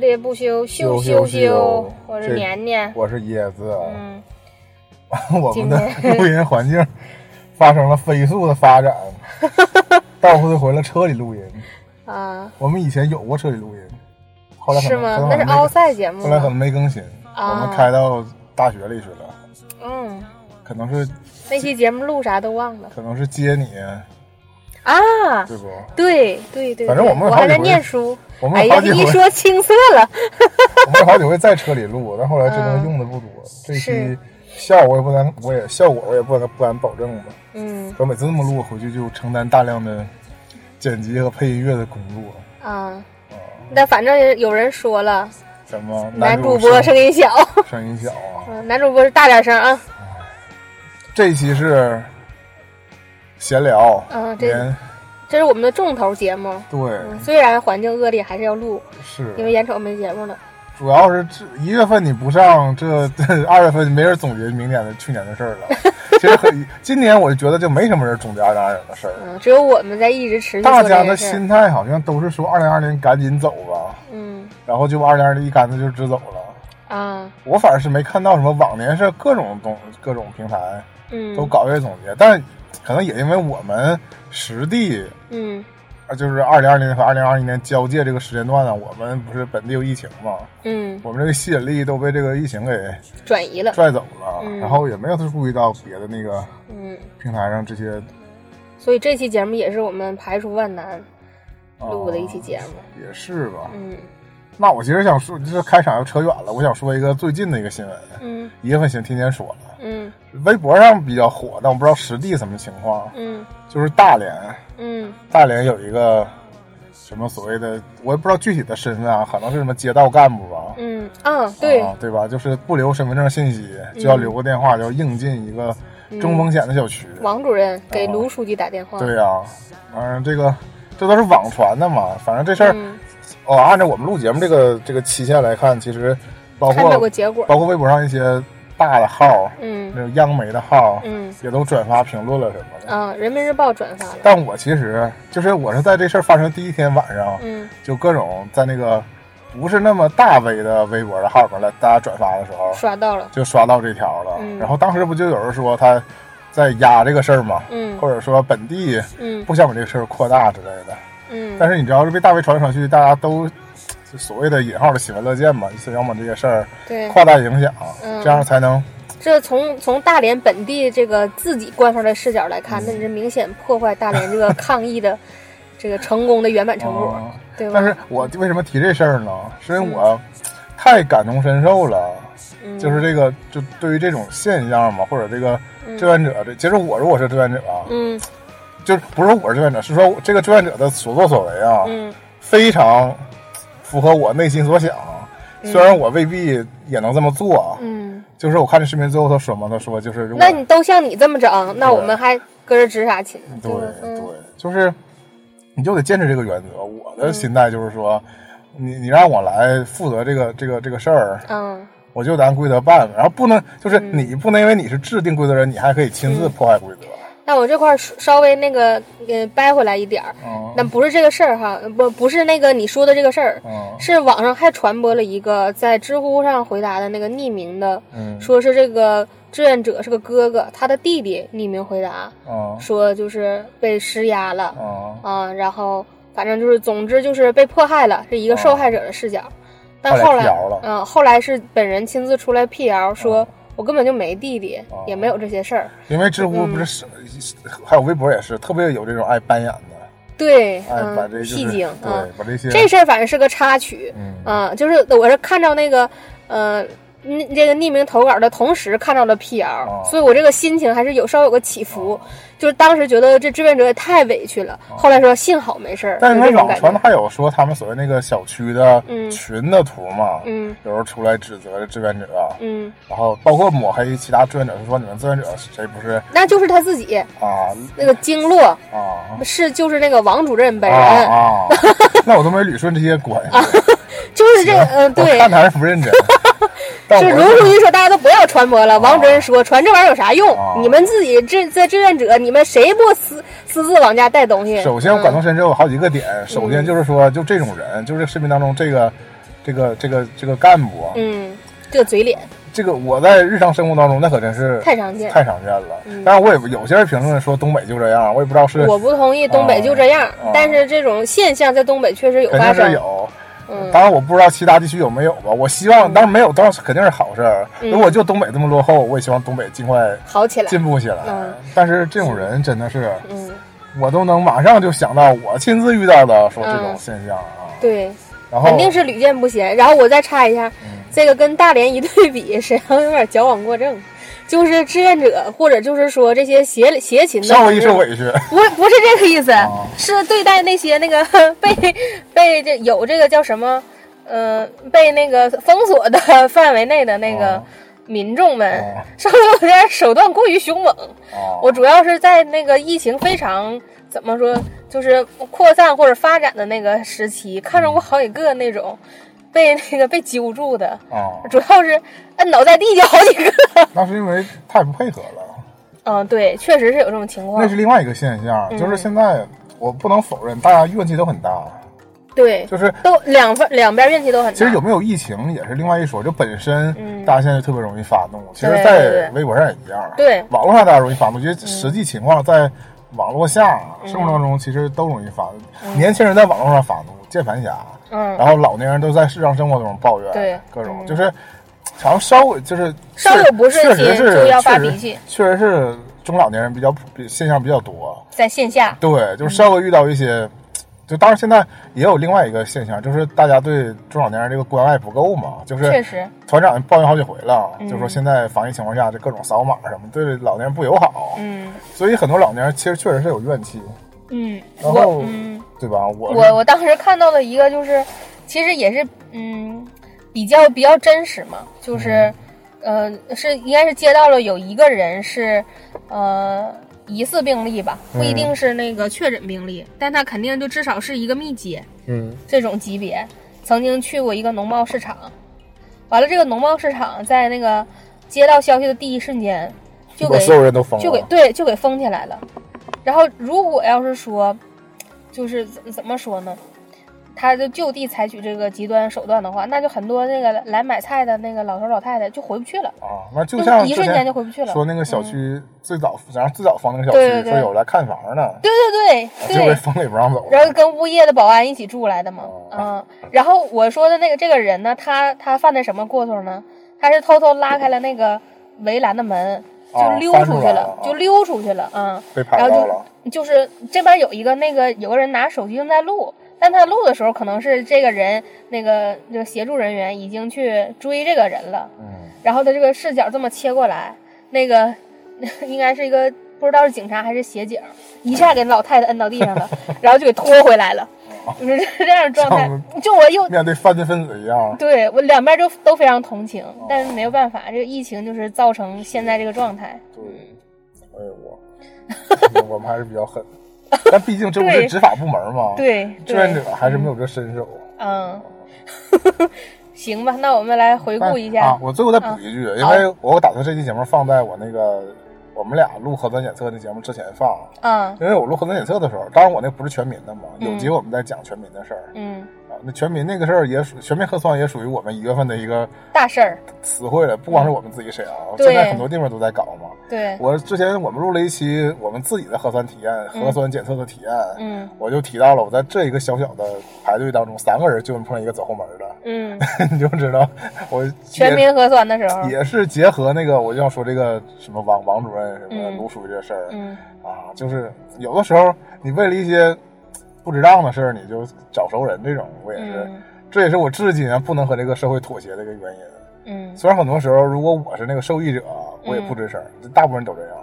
听喋喋不休，休休休我是年年，我是椰子。嗯，我们的录音环境发生了飞速的发展，到处都回了车里录音。啊，我们以前有过车里录音，后来可是吗？那是奥赛节目后来可能？没更新，啊我们开到大学里去了，嗯，可能是那期节目录啥都忘了可能是接你，啊。对不？对对对，反正我们我还在念书。我们哎呀，一说青涩了。我们好几回在车里录，但后来真的用的不多。这期效果也不敢，我也效果我也不敢不敢保证吧。嗯我每次这么录，回去就承担大量的剪辑和配音乐的工作。啊，那反正也有人说了，什么男主主播声音小，声音小啊？嗯，男主播是大点声啊。这一期是闲聊，嗯，这这是我们的重头节目。对嗯，虽然环境恶劣，还是要录，是因为眼瞅没节目了。主要是这一月份你不上，这这 二月份没人总结明年的去年的事儿了。其实很，今年我就觉得就没什么人总结二零二零的事儿，嗯，只有我们在一直持续大家的。心态好像都是说二零二零赶紧走吧，嗯然后就二零二零一竿子就直走了。啊我反正是没看到什么往年是各种东各种平台嗯都搞这些总结，但可能也因为我们实地嗯啊，就是二零二零和二零二一年交界这个时间段呢，我们不是本地有疫情嘛，嗯，我们这个吸引力都被这个疫情给转移了。拽走了，嗯然后也没有注意到别的那个嗯，平台上这些所以这期节目也是我们排除万难啊录的一期节目。也是吧？嗯那我其实想说，这开场又扯远了，我想说一个最近的一个新闻，嗯一月份行天天说了，嗯微博上比较火，但我不知道实地什么情况，嗯就是大连，嗯大连有一个什么所谓的，我也不知道具体的身份啊，可能是什么街道干部吧。嗯啊，对，啊，对吧？就是不留身份证信息，就要留个电话，就要硬进一个中风险的小区。王主任给啊卢书记打电话。对呀、反正这个这都是网传的嘛。反正这事儿，嗯，哦，按照我们录节目这个这个期限来看，其实包括个结果。包括微博上一些大的号，嗯那种央媒的号，嗯也都转发评论了什么的。啊，人民日报转发了。但我其实就是我是在这事儿发生第一天晚上，嗯就各种在那个不是那么大 V 的微博的号上来大家转发的时候，刷到了。就刷到这条了。嗯然后当时不就有人说他在压这个事儿吗？嗯或者说本地嗯不想把这个事儿扩大之类的。嗯，但是你知道，这被大 V 传来传去，大家都所谓的引号的喜闻乐见嘛，就要么这些事儿对，扩大影响，嗯。这样才能这从从大连本地这个自己官方的视角来看，那你这明显破坏大连这个抗疫的 这个成功的圆满成果，嗯对吧？但是我为什么提这事儿呢？是因为我太感同身受了。嗯。就是这个，就对于这种现象嘛，或者这个嗯。志愿者，这其实我如果是志愿者啊，嗯就是不是说我是志愿者，是说这个志愿者的所作所为啊，嗯非常符合我内心所想。虽然我未必也能这么做，嗯，就是我看这视频最后他说嘛，他说就是如果那你都像你这么整，那我们还搁这值啥勤？对对嗯，就是你就得坚持这个原则。我的心态就是说，你你让我来负责这个这个这个事儿，嗯我就得按规则办，然后不能就是你不能因为你是制定规则人，你还可以亲自破坏规则。那我这块儿稍微那个呃掰回来一点儿，嗯但不是这个事儿哈，不不是那个你说的这个事儿，嗯是网上还传播了一个在知乎上回答的那个匿名的，嗯。说是这个志愿者是个哥哥，他的弟弟匿名回答嗯说就是被施压了嗯，啊，然后反正就是总之就是被迫害了，是一个受害者的视角。但后来嗯，后来是本人亲自出来辟谣，说我根本就没弟弟，哦。也没有这些事儿。因为知乎不是是还有微博也是特别有这种爱扮演的，对，嗯把这嗯，戏精，嗯对，把这些这事儿反正是个插曲，嗯。啊，就是我是看到那个，呃，那这个匿名投稿的同时看到了辟谣，哦。所以我这个心情还是有稍微有个起伏，就是当时觉得这志愿者也太委屈了，后来说幸好没事儿，哦但是那网传的还有说他们所谓那个小区的嗯。群的图嘛，嗯。有时候出来指责这志愿者，嗯，然后包括抹黑其他志愿者，是说你们志愿者谁不是？那就是他自己啊。那个经络啊。是就是那个王主任本啊人，啊！那我都没捋顺这些关系，就是这嗯、对看。他还是不认真。是卢书记说大家都不要传播了，王主任说传这玩意儿有啥用？啊你们自己志在志愿者，你们谁不私私自往家带东西。首先，我感同嗯身受有好几个点。首先就是说，就这种人，就是视频当中这个这个这个这个干部啊，嗯，这个嘴脸这个我在日常生活当中那可真是太常见。太常见了。嗯但是我也有些人评论说东北就这样，我也不知道是我不同意东北就这样，啊但是这种现象在东北确实有发生。定是有。嗯当然我不知道其他地区有没有吧。我希望，当然没有，当然肯定是好事儿。嗯如果就东北这么落后，我也希望东北尽快好起来。进步起来。嗯但是这种人真的是，嗯，我都能马上就想到我亲自遇到的说这种嗯现象啊。对，然后肯定是屡见不鲜。然后我再插一下，嗯这个跟大连一对比，沈阳有点矫枉过正。就是志愿者，或者就是说这些协协勤的稍微朋友，受委屈。不不是这个意思，啊是对待那些那个 被被这有这个叫什么，呃，被那个封锁的范围内的那个啊民众们，啊稍微有点手段过于凶猛。啊，我主要是在那个疫情非常怎么说，就是扩散或者发展的那个时期，看着过好几个那种 被那个被揪住的，啊，主要是摁倒在地就好几个。那是因为太不配合了。嗯，对，确实是有这种情况那是。另外一个现象，嗯就是现在我不能否认，大家怨气都很大。对，就是都两方两边怨气都很大。其实有没有疫情也是另外一说，就本身嗯大家现在特别容易发怒，其实，在微博上也一样。对网络上大家容易发怒，其实实际情况在网络下生活当中其实都容易发怒。年轻人在网络上发怒，键盘侠，嗯，然后老年人都在日常生活中抱怨，对。各种嗯。就是，好像稍微就是稍有不顺心确实是就要发确实脾气。确实是中老年人比较普比现象比较多。在线下，对，就是稍微遇到一些，就当然现在也有另外一个现象，就是大家对中老年人这个关爱不够嘛，就是确实，团长抱怨好几回了，嗯就说现在防疫情况下这各种扫码什么对老年人不友好，嗯所以很多老年人其实确实是有怨气，嗯，然后嗯。对吧？我我我当时看到了一个就是，其实也是嗯，比较比较真实嘛，就是，呃，是应该是接到了有一个人是，呃，疑似病例吧，不一定是那个确诊病例，但他肯定就至少是一个密接嗯这种级别，曾经去过一个农贸市场，完了这个农贸市场在那个接到消息的第一瞬间就给所有人都封了，就给对就给封起来了。然后如果要是说，就是怎怎么说呢？他就就地采取这个极端手段的话，那就很多那个来买菜的那个老头老太太就回不去了，啊，那就就像一瞬间就回不去了。说那个小区最早，然后最早封那个小区，说有来看房的，对对对。对，就被封了也不让走，然后跟物业的保安一起住来的嘛，哦。嗯，然后我说的那个这个人呢，他他犯的什么过错呢？他是偷偷拉开了那个围栏的门，就啊溜出去了，就溜出去了，嗯，被拍然后到了，就就是这边有一个那个有个人拿手机正在录，但他录的时候可能是这个人那个这个协助人员已经去追这个人了，嗯。然后他这个视角这么切过来，那个 应该是一个不知道是警察还是协警，一下给老太太摁到地上了，然后就给拖回来了，就是这样的状态。就我又面对犯罪分子一样，对我两边就都非常同情，但是没有办法，这个疫情就是造成现在这个状态。对，哎呦我，我们还是比较狠，但毕竟这不是执法部门嘛，对，志愿者还是没有这身手。嗯，行吧，那我们来回顾一下。啊，我最后再补一句，因为我打算这期节目放在我那个我们俩录核酸检测的节目之前放，嗯。因为我录核酸检测的时候，当然我那不是全民的嘛，有嗯。集我们在讲全民的事儿。嗯，啊。那全民那个事儿也属全民核酸也属于我们一月份的一个大事儿，词汇了，不光是我们自己沈阳，对现在很多地方都在搞嘛。对，我之前我们录了一期我们自己的核酸体验、核酸检测的体验，嗯我就提到了我在这一个小小的排队当中，三个人就能碰见一个走后门的，嗯，你就知道我全民核酸的时候，也是结合那个我就要说这个什么王王主任什么嗯卢书记这事儿、嗯啊，就是有的时候你为了一些不值当的事儿，你就找熟人，这种我也是，嗯。这也是我至今不能和这个社会妥协的一个原因。嗯。虽然很多时候，如果我是那个受益者，我也不吱声，大部分人都这样，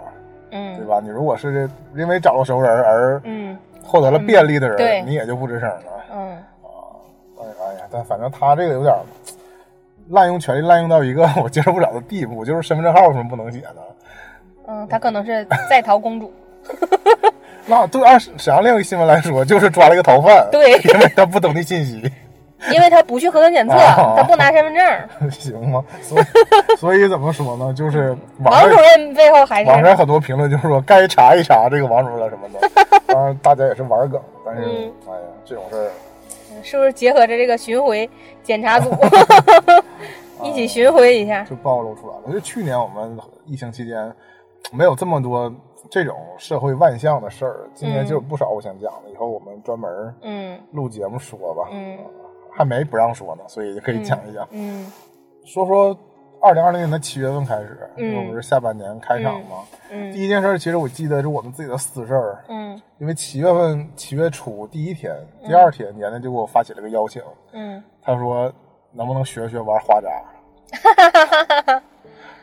嗯。对嗯吧？你如果是因为找了熟人而嗯。获得了便利的人，对。你也就不吱声了。嗯，哎哎呀，但反正他这个有点滥用权力，滥用到一个 我接受不了的地步，就是身份证号为什么不能写呢？嗯，他可能是在逃公主，那对按沈阳另一个新闻来说，就是抓了一个逃犯，对 因为他不登记信息，因为他不去核酸检测，啊她不拿身份证。行吗？所以所以怎么说呢？就是王主任背后还是网上很多评论就是说该查一查这个王主任了什么的，当然大家也是玩梗，但是、嗯哎呀，这种事儿是不是结合着这个巡回检查组一起巡回一下？就暴露出来了。就去年我们疫情期间没有这么多这种社会万象的事儿，今年就有不少我想讲的，以后我们专门嗯。录节目说吧。嗯。还没不让说呢，所以就可以讲一讲，嗯。说说二零二零年的七月份开始，嗯。因为我们是下半年开场嘛。嗯。第一件事，其实我记得是我们自己的私事儿，嗯。因为七月份七月初第一天、第二天，年年就给我发起了个邀请，嗯。他说能不能学学玩花扎，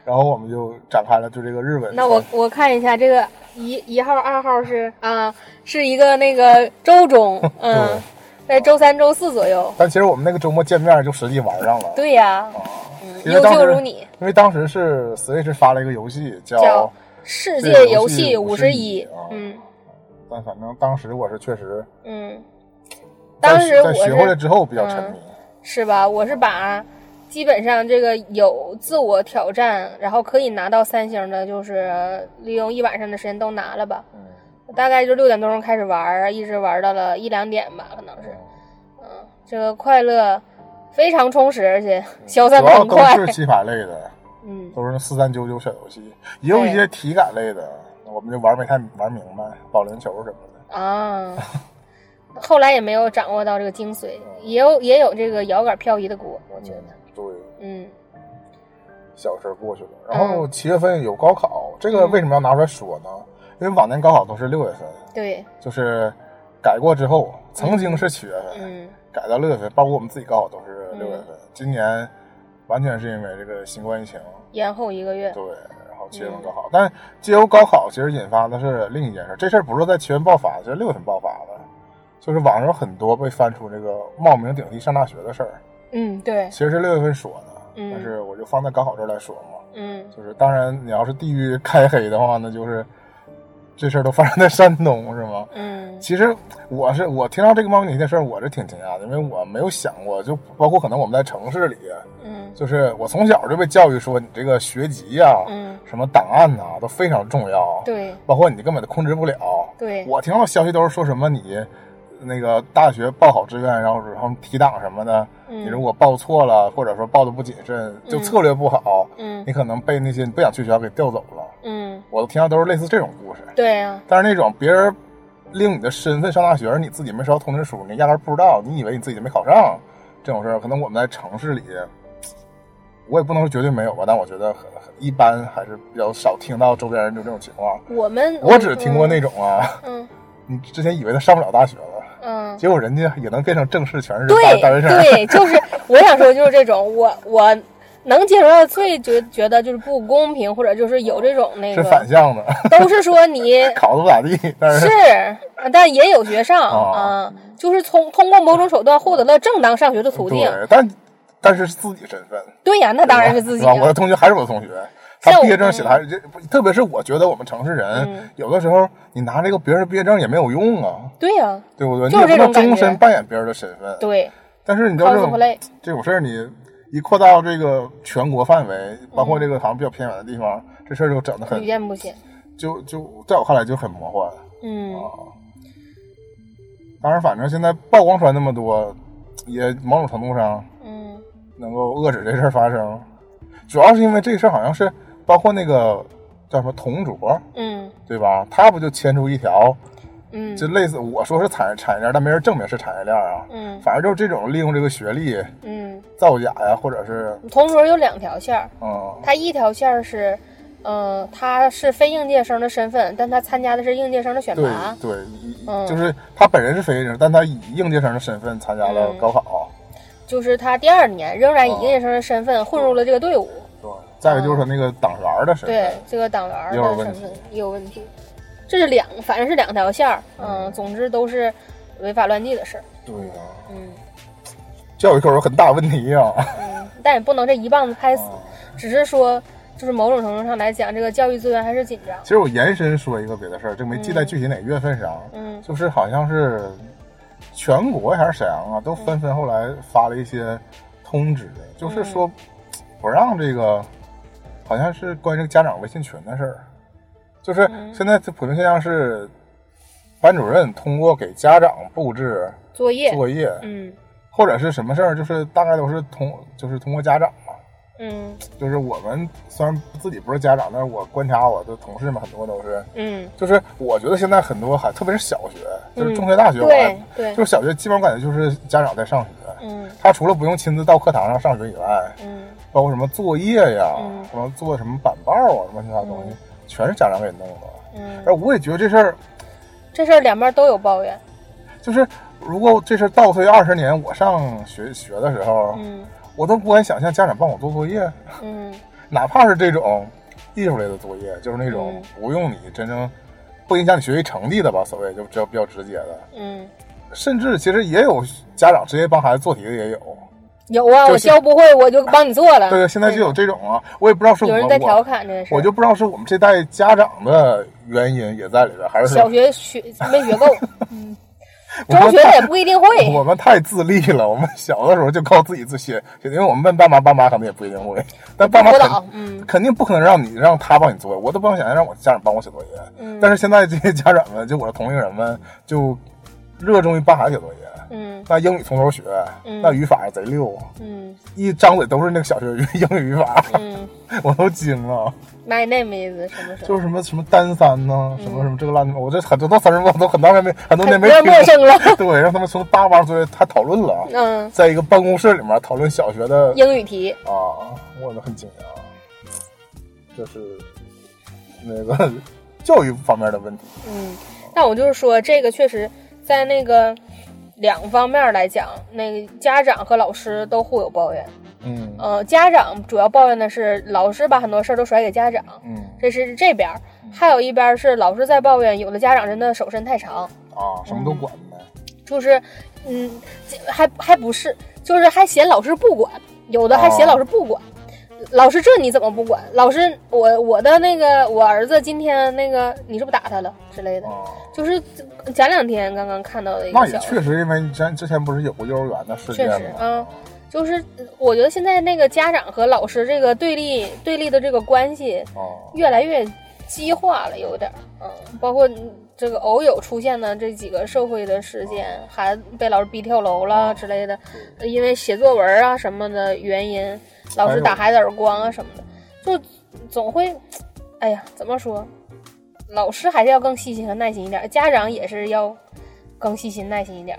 然后我们就展开了对这个日文。那我我看一下这个一一号二号是啊，是一个那个周中，嗯，在周三周四左右。但其实我们那个周末见面就实际玩上了。对呀，嗯，优秀如你，因为当时是 Switch 发了一个游戏叫叫世界游戏五十一啊，嗯但反正当时我是确实嗯，当时我在学会了之后比较沉迷。是吧？我是把基本上这个有自我挑战，然后可以拿到三星的，就是利用一晚上的时间都拿了吧。嗯，大概就六点多钟开始玩，一直玩到了一两点吧，可能是。嗯，这个快乐非常充实，而且消散主要都的很快。是棋牌类的，嗯都是那四三九九小游戏，也有一些体感类的，我们就玩没太玩明白，保龄球什么的。啊，后来也没有掌握到这个精髓，也有也有这个摇杆漂移的锅，我觉得。对，嗯。小事儿过去了。然后七月份有高考，这个为什么要拿出来说呢？因为往年高考都是六月份，对，就是改过之后，曾经是七月份，嗯。改到六月份，包括我们自己高考都是六月份。今年完全是因为这个新冠疫情，延后一个月。对，然后七月份高考，但借由高考，其实引发的是另一件事，这事儿不是在七月份爆发，就是六月份爆发的，就是网上有很多被翻出这个冒名顶替上大学的事儿，嗯，对，其实是六月份说的，嗯。但是我就放在高考这儿来说嘛。嗯。就是当然，你要是地域开黑的话，那就是这事儿都发生在山东，是吗？嗯。其实我是我听到这个冒名顶替的事儿，我是挺惊讶的，因为我没有想过，就包括可能我们在城市里，嗯。就是我从小就被教育说，你这个学籍呀、嗯，什么档案呐、都非常重要，对。包括你根本都控制不了。对，我听到消息都是说什么你那个大学报考志愿，然后然后提档什么的，你如嗯果报错了，或者说报的不谨慎，就策略不好，嗯。你可能被那些你不想去学校给调走了。嗯，我都听到都是类似这种故事，对呀，但是那种别人令你的身份上大学，而你自己没收到通知书，你压根不知道，你以为你自己没考上，这种事儿，可能我们在城市里，我也不能说绝对没有吧，但我觉得很很一般，还是比较少听到周边人就这种情况。我们我只听过那种啊，嗯。你之前以为他上不了大学了，嗯，结果人家也能变成正式全日对大大学生。对，就是我想说就是这种，我我能接受到最觉觉得就是不公平，或者就是有这种那个是个，反向的，都是说你 考的不咋地，但是是，但也有学上哦啊，就是通通过某种手段获得了正当上学的途径。对，但但是是自己身份，对呀，那当然是自己啊我的啊。同学还是我的同学，他毕业证写的还是这，特别是我觉得我们城市人、嗯有的时候你拿这个别人毕业证也没有用啊，对呀，对不对？就是你也不能终身扮演别人的身份。对但是你知道这种这种事儿，你一扩到这个全国范围，包括这个好像比较偏远的地方，这事儿就整的很屡，见不鲜。就就在我看来就很魔幻。嗯当然，反正现在曝光出来那么多，也某种程度上嗯能够遏制这事儿发生。主要是因为这事儿好像是包括那个叫什么同卓，嗯对吧？他不就牵出一条，嗯就类似我说是产产业链，但没人证明是产业链啊。嗯反正就是这种利用这个学历嗯，造假呀，或者是同桌有两条线儿，嗯他一条线儿是，呃，他是非应届生的身份，但他参加的是应届生的选对拔。对，以嗯就是他本人是非应届生，但他以应届生的身份参加了嗯高考。就是他第二年仍然以哦应届生的身份混入了这个队伍。对，再一个就是他那个党员的身份。对这个党员的身份也有问题。这是两，反正是两条线儿。嗯，总之都是违法乱纪的事儿。对呀、嗯教育口有很大问题呀、嗯，但也不能这一棒子拍死，啊只是说，就是某种程度上来讲，这个教育资源还是紧张。其实我延伸说一个别的事儿，这没记在具体哪月份上，嗯就是好像是全国还是沈阳啊，都纷纷后来发了一些通知，就是说不让这个，好像是关于这个家长微信群的事儿，就是嗯。现在这普遍现象是，班主任通过给家长布置作业，作业，嗯。或者是什么事儿，就是大概都是通就是通过家长嘛。嗯。就是我们虽然自己不是家长，但是我观察我的同事们很多都是，嗯，就是我觉得现在很多还特别是小学，就是嗯。中学、大学，我对还对。就是小学基本上感觉就是家长在上学，嗯。他除了不用亲自到课堂上上学以外，嗯。包括什么作业呀，嗯。什么做什么板报啊，什么其他东西，嗯。全是家长给弄的。嗯，而我也觉得这事儿，这事儿两边都有抱怨，就是如果这事儿倒退二十年，我上学学的时候，嗯。我都不敢想象家长帮我做作业，嗯。哪怕是这种艺术类的作业，就是那种嗯。不用你真正不影响你学习成绩的吧，所谓就比较比较直接的。嗯，甚至其实也有家长直接帮孩子做题的，也有。有啊，我教不会我就帮你做了，对，现在就有这种啊，我也不知道是有人在调侃这个事，我就不知道是我们这代家长的原因也在里边，还是小学学没学够，嗯，中学也不一定会，我们太自立了，我们小的时候就靠自己自学，因为我们问爸妈，爸妈可能也不一定会，但爸妈肯，嗯。肯定不可能让你让他帮你做，我都不能想象让我家长帮我写作业。嗯。但是现在这些家长们，就我的同龄人们，就热衷于帮孩子写作业。嗯。那英语从头学，嗯。那语法贼溜，嗯。一张嘴都是那个小学语 英语语法，嗯。我都惊了。，my name is 什么什么，就是什么什么单三呐、什么什么这个烂，我这很多都三十多都很多年没很多年没陌生了，对，让他们从大班作业他讨论了，嗯，在一个办公室里面讨论小学的英语题，啊，我都很惊讶，这是那个教育方面的问题。嗯，那我就是说，这个确实在那个两方面来讲，那个家长和老师都互有抱怨。嗯呃，家长主要抱怨的是老师把很多事儿都甩给家长，嗯这是这边儿；还有一边是老师在抱怨，有的家长真的手伸太长，啊，什么都管呗。就是，嗯，还还不是，就是还嫌老师不管，有的还嫌哦老师不管。老师，这你怎么不管？老师，我我的那个我儿子今天那个你是不是打他了之类的？啊，就是前两天刚刚看到的一那也个消息，确实，因为咱之前不是有过幼儿园的事件确实吗？嗯。就是我觉得现在那个家长和老师这个对立对立的这个关系啊，越来越激化了，有点儿，嗯，包括这个偶有出现的这几个社会的事件，孩子被老师逼跳楼了之类的，因为写作文啊什么的原因，老师打孩子耳光啊什么的，就总会，哎呀，怎么说？老师还是要更细心和耐心一点，家长也是要更细心耐心一点，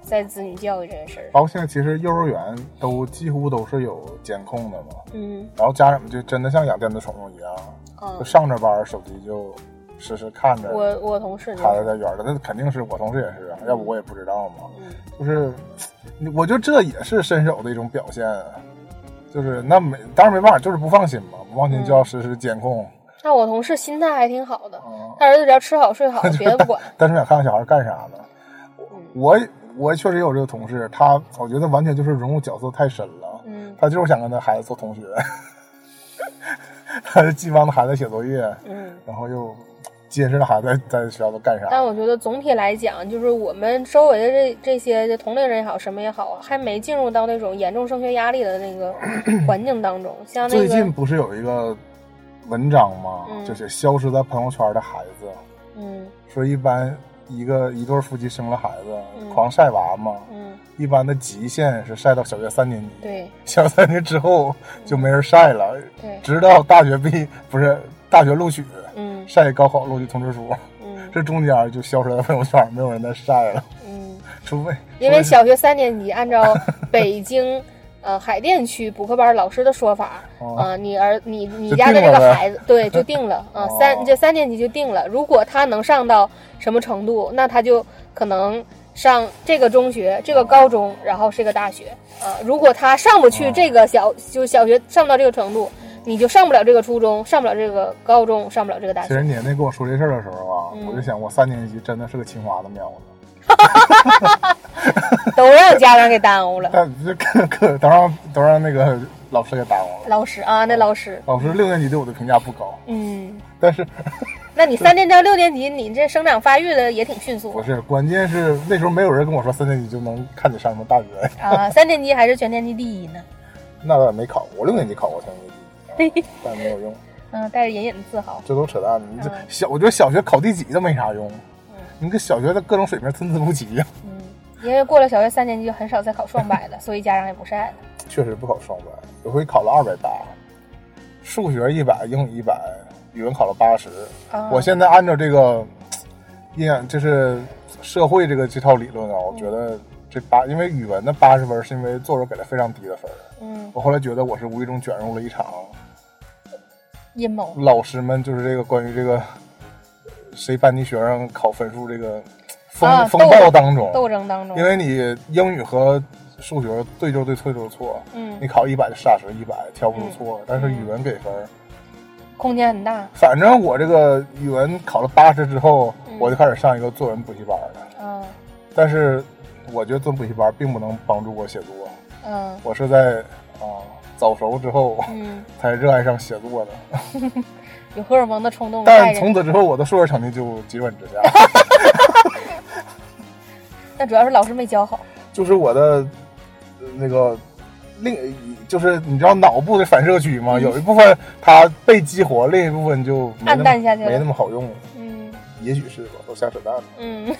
在子女教育这件事。包括现在其实幼儿园都几乎都是有监控的嘛，嗯然后家长们就真的像养电子宠物一样，啊就，上着班手机就时时看着我我同事就孩子是，在远的，那肯定是我同事也是啊，要不我也不知道嘛。嗯就是，我觉得这也是伸手的一种表现，就是那没当然没办法，就是不放心嘛，不放心就要实时监控。那我同事心态还挺好的，啊，他儿子只要吃好睡好，别的不管。但是想看看小孩干啥呢？嗯我我确实有这个同事，他我觉得完全就是人物角色太深了，嗯他就是想跟他孩子做同学，他就既帮他孩子写作业，嗯。然后又监视的孩子在在学校都干啥。但我觉得总体来讲，就是我们周围的这这些同龄人也好，什么也好，还没进入到那种严重升学压力的那个 环境当中。像那最近，不是有一个文章吗？嗯就是消失在朋友圈的孩子，嗯说一般一个一对夫妻生了孩子，嗯狂晒娃嘛，嗯，一般的极限是晒到小学三年级，对小学三年级之后就没人晒了，对，直到大学毕不是大学录取，嗯晒高考录取通知书，嗯。这中间就消失在朋友圈，没有人再晒了，嗯，除非因为小学三年级，按照 北京。呃，海淀区补课班老师的说法，哦。啊、你儿你你家的这个孩子，对，就定了。啊，哦。三这三年级就定了。如果他能上到什么程度，那他就可能上这个中学、这个高中，然后是个大学。啊。如果他上不去哦。这个小，就小学上不到这个程度，你就上不了这个初中，上不了这个高中，上不了这个大学。其实年那跟我说这事儿的时候啊，嗯我就想我三年级真的是个清华的苗子。都让家长给耽误了。但这课课都让都让那个老师给耽误了。老师啊，那老师，老师六年级对我的评价不高，嗯，但是那你三年到六年级，你这生长发育的也挺迅速不是关键是那时候没有人跟我说三年级就能看你上什么大学，啊。三年级还是全年级第一呢。那倒也没考过，我六年级考过全年级 但没有用，嗯，带着隐隐的自豪。这都扯淡。你这嗯小，我觉得小学考第几都没啥用，你跟小学的各种水平参差不齐呀。嗯，因为过了小学三年级就很少再考双百了，所以家长也不晒了。确实不考双百，有回考了二百八，数学一百，英语一百，语文考了八十。啊我现在按照这个，印就是社会这个这套理论啊，我觉得这八，因为语文的八十分是因为作者给了非常低的分。嗯，我后来觉得我是无意中卷入了一场阴谋。老师们就是这个关于这个谁班级学生考分数这个风、啊风暴当中，斗争当中，因为你英语和数学对就对，错就错，嗯你，考一百就实打实一百，挑不出错。但是语文给分儿，空间很大。反正我这个语文考了八十之后，嗯我就开始上一个作文补习班了。嗯，但是我觉得做补习班并不能帮助我写作，嗯我是在啊早熟之后嗯，才热爱上写作的。有荷尔蒙的冲动但。从此之后，我的数学成绩就急转直下。那主要是老师没教好。就是我的呃那个另就是你知道脑部的反射区吗？有一部分它被激活，另一部分就没那暗么淡下去了没那么好用。嗯也许是吧，都瞎扯淡了，嗯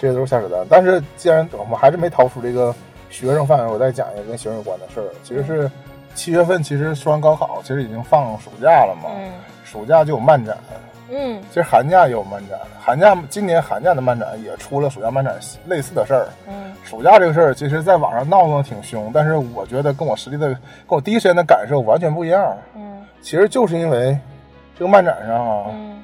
这些都是瞎扯淡。但是既然我们还是没逃出这个学生范围，我再讲一个跟学生有关的事儿。其实是七月份，其实说完高考，其实已经放暑假了嘛。嗯暑假就有漫展，嗯其实寒假也有漫展。寒假今年寒假的漫展也出了暑假漫展类似的事儿。嗯暑假这个事儿，其实在网上闹腾得挺凶，但是我觉得跟我实际的、跟我第一时间的感受完全不一样。嗯其实就是因为这个漫展上啊，嗯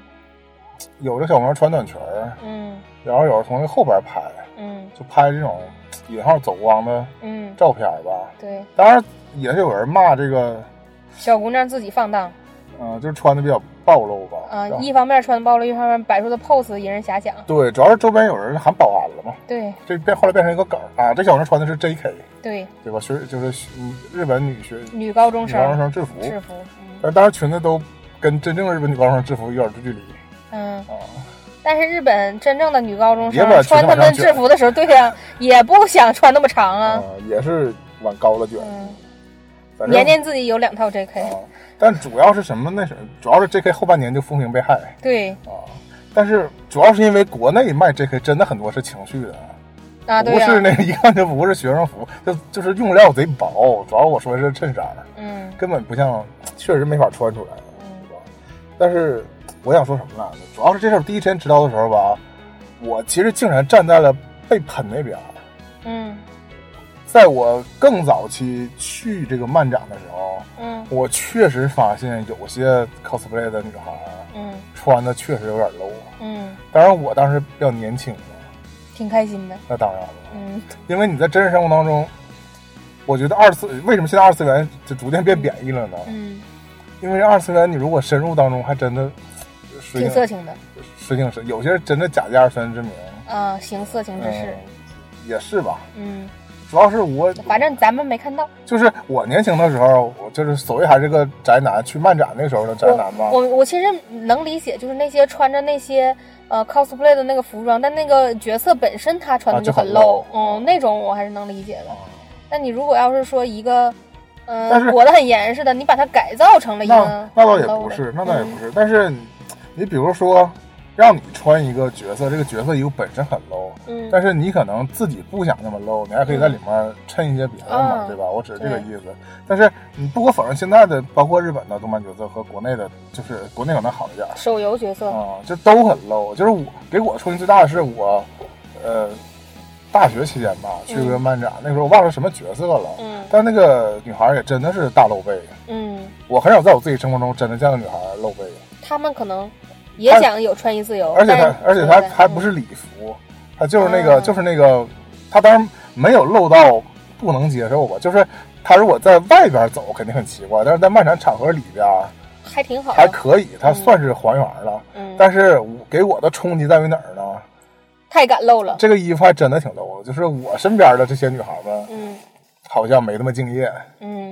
有的小朋友穿短裙儿，嗯然后有的同学后边拍，嗯就拍这种引号走光的嗯，照片吧。对，当然也是有人骂这个，小姑娘自己放荡嗯、就是穿的比较暴露吧。啊，然后一方面穿暴露，一方面摆出的 pose 引人遐想。对，主要是周边有人喊保安了嘛，对这变后来变成一个梗儿啊。这小姑娘穿的是 J.K. 对，对吧？学就是嗯日本女学女高中女高中生生制服，制服，嗯但当然裙子都跟真正的日本女高中生制服有点距离嗯。啊。但是日本真正的女高中生穿他们制服的时候，对呀、也不想穿那么长啊啊。，也是往高了卷，嗯，年年自己有两套 JK，、啊。但主要是什么？那是主要是 J.K. 后半年就风评被害对啊。但是主要是因为国内卖 J.K. 真的很多是情趣的，啊，对呀、不是那个一看就不是学生服，就就是用料贼薄。主要我说的是衬衫，嗯根本不像，确实没法穿出来，嗯？但是我想说什么呢？主要是这事儿第一天知道的时候吧，我其实竟然站在了被喷那边。嗯在我更早期去这个漫展的时候，嗯我确实发现有些 cosplay 的女孩儿嗯穿的确实有点 low。嗯，当然，我当时比较年轻嘛，挺开心的。那当然了，嗯因为你在真实生活当中，我觉得二次为什么现在二次元就逐渐变贬义了呢？嗯，因为二次元你如果深入当中，还真的实挺色情的实情是有些真的假借二次元之名，啊，行色情之嗯事。，也是吧。嗯，主要是我反正咱们没看到。就是我年轻的时候，我就是所谓还是个宅男，去漫展那时候的宅男吧。我我其实能理解，就是那些穿着那些呃 cosplay 的那个服装，但那个角色本身他穿的啊就很很 low 嗯，那种我还是能理解的。啊但你如果要是说一个，嗯、裹得很严实的，你把它改造成了一那个那倒也不是，那倒也不嗯是。但是你你比如说，让你穿一个角色，这个角色衣服本身很 low，嗯，但是你可能自己不想那么 low，你还可以在里面衬一些别的嘛，嗯对吧？我只是这个意思。但是你不可否认，现在的包括日本的动漫角色和国内的，就是国内可能好一点手游角色，啊、就都很 low。就是我给我冲击最大的是我，呃，大学期间吧，去个漫展，那时候我忘了什么角色了，嗯但那个女孩也真的是大露背。嗯，我很少在我自己生活中真的见到女孩露背，他们可能也他想有穿衣自由，而且他而且他还不嗯是礼服，他就是那个、啊。就是那个，他当然没有露到不能接受吧，就是他如果在外边走肯定很奇怪，但是在漫展场合里边还挺好，还可以，他算是还原了。嗯，但是我给我的冲击在于哪儿呢？太敢露了，这个衣服还真的挺 low 的，就是我身边的这些女孩们嗯。好像没那么敬业，嗯。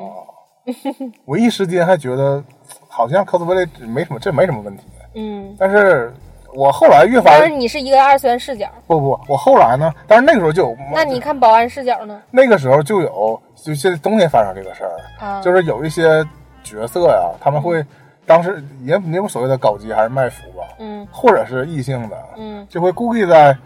我一时间还觉得好像 cosplay 没什么，这没什么问题。嗯，但是我后来越发当然你是一个二次元视角，不不，我后来呢，但是那个时候就有，那你看保安视角呢？那个时候就有，就现在冬天发生这个事儿，啊，就是有一些角色呀，他们会当时也没有所谓的搞基还是卖腐吧，嗯。或者是异性的，嗯。就会故意在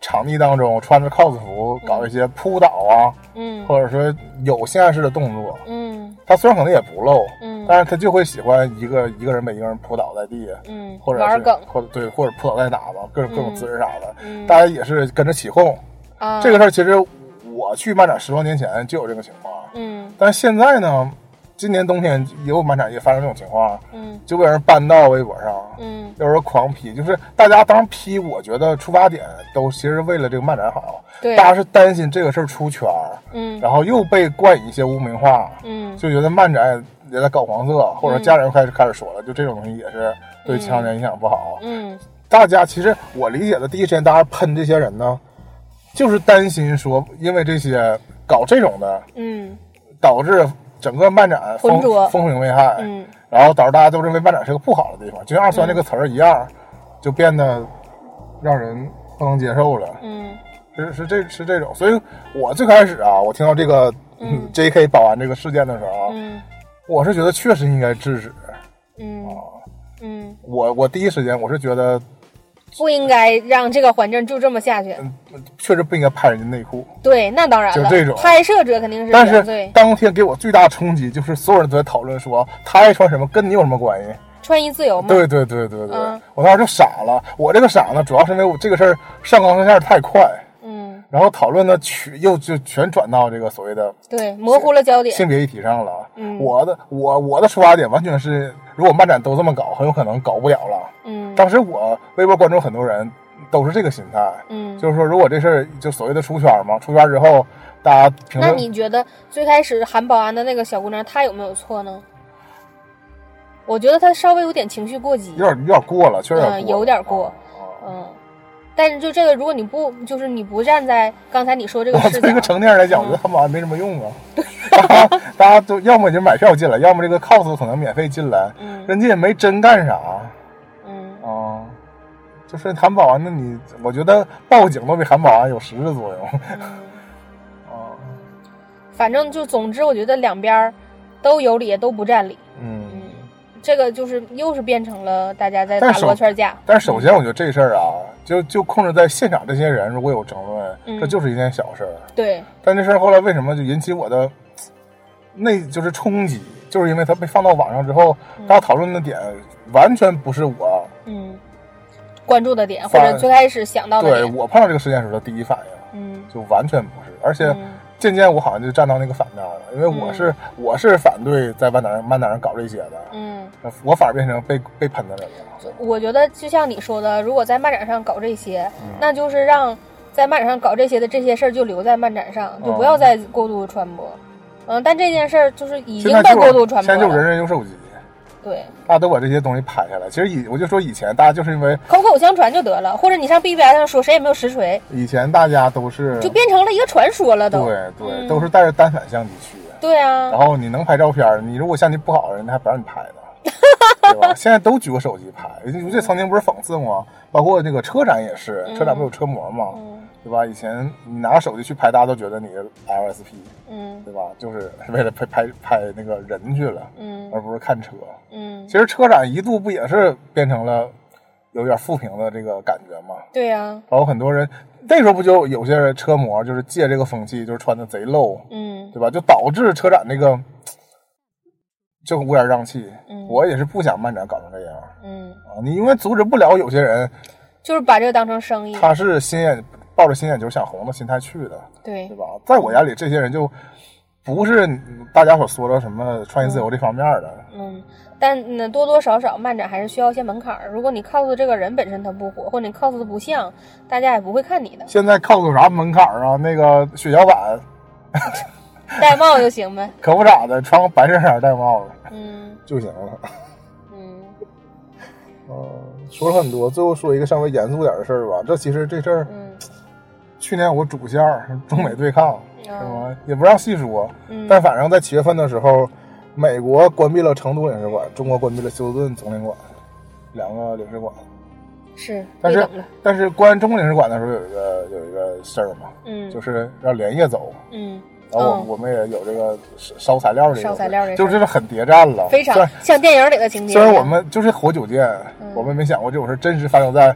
场地当中穿着 cos 服搞一些扑倒啊，嗯或者说有性暗示的动作。嗯他虽然可能也不露，嗯但是他就会喜欢一个一个人被一个人扑倒在地，嗯，或者是，或者对，或者扑倒在打吧，各种各种姿势啥的，嗯大家也是跟着起哄。啊，这个事儿其实我去漫展十多年前就有这个情况，嗯但是现在呢，今年冬天也有漫展也发生这种情况，嗯。就被人搬到微博上，嗯。有人狂批，就是大家当时批，我觉得出发点都其实是为了这个漫展好，对。大家是担心这个事儿出圈儿，嗯。然后又被冠以一些污名化，嗯就觉得漫展也在搞黄色，或者家人开始开始说了，就这种东西也是对青少年影响不好。嗯。大家其实我理解的第一时间，大家喷这些人呢，就是担心说，因为这些搞这种的，嗯。导致整个漫展风风评危害，嗯。然后导致大家都认为漫展是个不好的地方，就像二酸这个词儿一样，就变得让人不能接受了。嗯。是是这是这种，所以我最开始啊，我听到这个、嗯。J.K. 保安这个事件的时候，嗯。我是觉得确实应该制止。嗯。嗯，我我第一时间我是觉得不应该让这个环境就这么下去。嗯确实不应该拍人家内裤，对，那当然了，就这种拍摄者肯定是但是，当天给我最大冲击就是所有人都在讨论说他爱穿什么跟你有什么关系？穿衣自由吗。对对对对对，嗯我当时就傻了。我这个傻呢，主要是因为我这个事儿上纲上线太快，嗯，然后讨论呢全又就全转到这个所谓的对，模糊了焦点。性别议题上了。嗯我的我我的出发点完全是，如果漫展都这么搞，很有可能搞不了了。嗯当时我微博关注很多人都是这个心态，嗯，就是说如果这事儿就所谓的出圈嘛，出圈之后大家评那，你觉得最开始喊保安的那个小姑娘，她有没有错呢？我觉得她稍微有点情绪过激，有点有点过了，确实嗯，有点过，嗯。但是就这个，如果你不就是你不站在刚才你说这个我视角作为一个，成年人来讲，我觉得汉堡没什么用啊。大家大家都要么已经买票进来，要么这个 cos 可能免费进来，嗯人家也没真干啥嗯啊。就是喊保安，那你我觉得报警都比喊保安有实质作用嗯，啊。反正就总之，我觉得两边都有理，都不占理。嗯，这个就是又是变成了大家在打但是罗圈架。但是首先我觉得这事儿啊，就就控制在现场这些人如果有争论，嗯这就是一件小事儿。对，但这事儿后来为什么就引起我的那就是冲击，就是因为它被放到网上之后，大家讨论的点完全不是我嗯，关注的点或者最开始想到的对，我碰到这个事件时候的第一反应，嗯就完全不是，而且嗯渐渐我好像就站到那个反面了，因为我是、我是反对在漫展上漫展上搞这些的，嗯，我反而变成被被喷的人了。我觉得就像你说的，如果在漫展上搞这些，嗯那就是让在漫展上搞这些的这些事儿就留在漫展上，就哦不要再过度传播。嗯，但这件事儿就是已经现在过度传播现在就人。人有手机，对，大家都把这些东西拍下来。其实以我就说以前大家就是因为口口相传就得了，或者你上 BBS 上说谁也没有实锤，以前大家都是就变成了一个传说了都。对对、嗯都是带着单反相机去的。对啊然，后你能拍照片，你如果相机不好，人家还不让你拍呢，对吧？现在都举个手机拍，这曾经不是讽刺吗？包括那个车展也是，车展不有车模吗？嗯对吧？以前你拿手机去拍，大家都觉得你是 LSP，嗯对吧？就是为了拍拍拍那个人去了，嗯而不是看车。嗯，其实车展一度不也是变成了有点负评的这个感觉吗？对呀，包括很多人那时候不就有些人车模就是借这个风气，就是穿的贼露，嗯对吧？就导致车展那个就乌烟瘴气。嗯我也是不想漫展搞成这样嗯，啊！你因为阻止不了有些人，就是把这个当成生意。他是心眼抱着新眼球想红的心态去的，对对吧？在我眼里，这些人就不是大家所说的什么创业自由这方面的。嗯，但那多多少少漫展还是需要一些门槛儿。如果你 cos 这个人本身他不火，或者你 cos 的不像，大家也不会看你的。现在 cos 啥门槛啊？那个血小板 戴帽就行呗。可不咋的，穿个白衬衫戴帽子嗯 就行了。嗯嗯，说了很多，最后说一个稍微严肃点的事儿吧。这其实这事儿，嗯去年有个主线中美对抗，是哦吗？也不让细说，嗯，但反正在七月份的时候，美国关闭了成都领事馆，中国关闭了休斯顿总领馆，两个领事馆。是但是。但是关中国领事馆的时候有一个有一个事儿嘛，嗯，就是是要连夜走，嗯。然后我、们也有这个烧烧材料这个，烧材料这就是很谍战了，非常像电影里的情节。虽然我们就是活久见，嗯。我们没想过这种事真实发生在